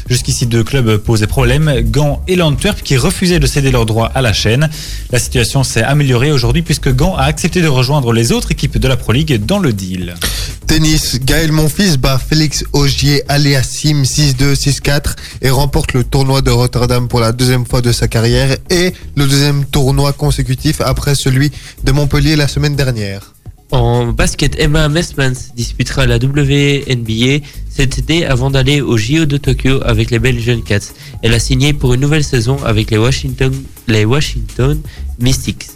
Jusqu'ici, deux clubs posaient problème, Gand et l'Antwerp, qui refusaient de céder leurs droits à la chaîne. La situation s'est améliorée aujourd'hui puisque Gand a accepté de rejoindre les autres équipes de la Pro League dans le deal. Tennis, Gaël Monfils bat Félix Augier Aliassim 6-2, 6-4 et remporte le tournoi de Rotterdam pour la deuxième fois de sa carrière et le deuxième tournoi consécutif après celui de Montpellier la semaine dernière. En basket, Emma Messmans disputera la WNBA cet été avant d'aller au JO de Tokyo avec les Belgian Cats. Elle a signé pour une nouvelle saison avec les Washington Mystics.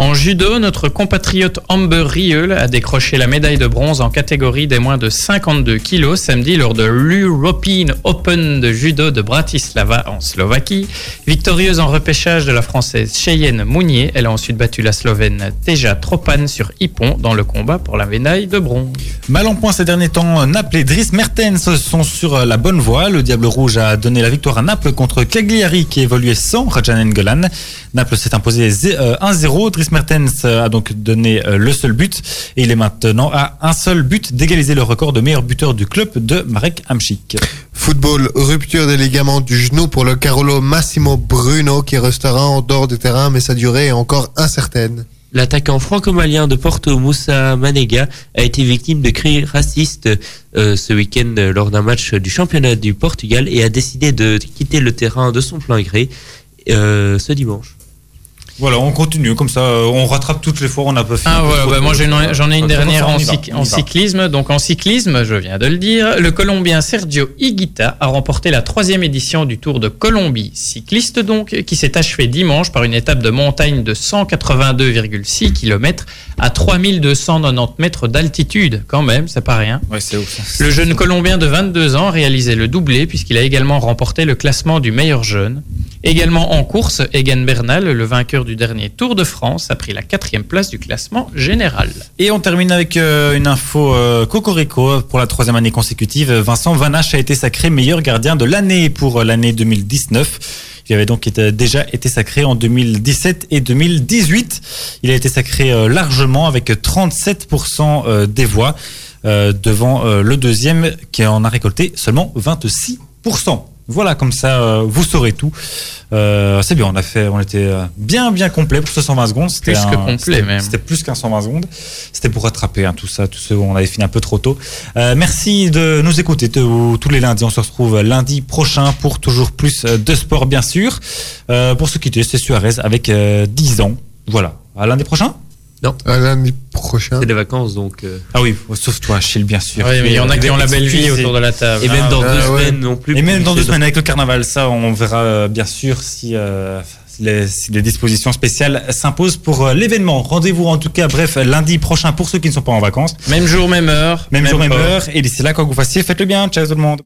En judo, notre compatriote Amber Rieul a décroché la médaille de bronze en catégorie des moins de 52 kilos samedi lors de l'European Open de judo de Bratislava en Slovaquie. Victorieuse en repêchage de la française Cheyenne Mounier, elle a ensuite battu la slovène Teja Tropan sur Hippon dans le combat pour la médaille de bronze. Mal en point ces derniers temps, Naples et Dries Mertens sont sur la bonne voie. Le Diable Rouge a donné la victoire à Naples contre Cagliari qui évoluait sans Rajan Ngolan. Naples s'est imposé zé- euh, 1-0. Dries Mertens euh, a donc donné euh, le seul but et il est maintenant à un seul but d'égaliser le record de meilleur buteur du club de Marek Hamšík. Football, rupture des ligaments du genou pour le Carolo Massimo Bruno qui restera en dehors des terrains mais sa durée est encore incertaine. L'attaquant franco-malien de Porto, Moussa Manega, a été victime de cris racistes euh, ce week-end lors d'un match du championnat du Portugal et a décidé de quitter le terrain de son plein gré euh, ce dimanche. Voilà, on continue comme ça, euh, on rattrape toutes les fois, on a pas fini. Ah voilà, bah moi une- j'en ai une dernière en, cyc- cyclisme. Donc en cyclisme, je viens de le dire, le Colombien Sergio Higuita a remporté la troisième édition du Tour de Colombie, cycliste donc, qui s'est achevé dimanche par une étape de montagne de 182,6 km à 3290 mètres d'altitude. Quand même, c'est pas rien. Ouais, c'est ouf. Le jeune Colombien de 22 ans a réalisé le doublé puisqu'il a également remporté le classement du meilleur jeune. Également en course, Egan Bernal, le vainqueur du dernier Tour de France, a pris la quatrième place du classement général. Et on termine avec euh, une info euh, Cocorico. Pour la troisième année consécutive, Vincent Vanache a été sacré meilleur gardien de l'année pour euh, l'année 2019. Il avait donc déjà été sacré en 2017 et 2018. Il a été sacré largement avec 37% euh, des voix devant le deuxième qui en a récolté seulement 26%. Voilà, comme ça, euh, vous saurez tout. Euh, c'est bien, on a fait, on était euh, bien, bien complet pour ce 120 secondes. C'était Plus que complet, même. C'était plus qu'un 120 secondes. C'était pour rattraper hein, tout ça, tout ce on avait fini un peu trop tôt. Euh, merci de nous écouter tous les lundis. On se retrouve lundi prochain pour toujours plus de sport, bien sûr. Pour se quitter, c'est Suarez avec euh, 10 ans. Voilà. À lundi prochain Non. À lundi prochain. C'est les vacances, donc. euh, Ah oui, sauf toi, Achille, bien sûr. Oui, mais il y en a qui ont la belle vie autour de la table. Et même hein. dans Ah, deux ouais. semaines non plus. Et même dans deux semaines avec le carnaval, ça, on verra euh, bien sûr si, euh, si les, si les dispositions spéciales s'imposent pour l'événement. Rendez-vous en tout cas, bref, lundi prochain pour ceux qui ne sont pas en vacances. Même jour, même heure. Même, jour, même heure. Et d'ici là, quoi que vous fassiez, faites-le bien. Ciao tout le monde.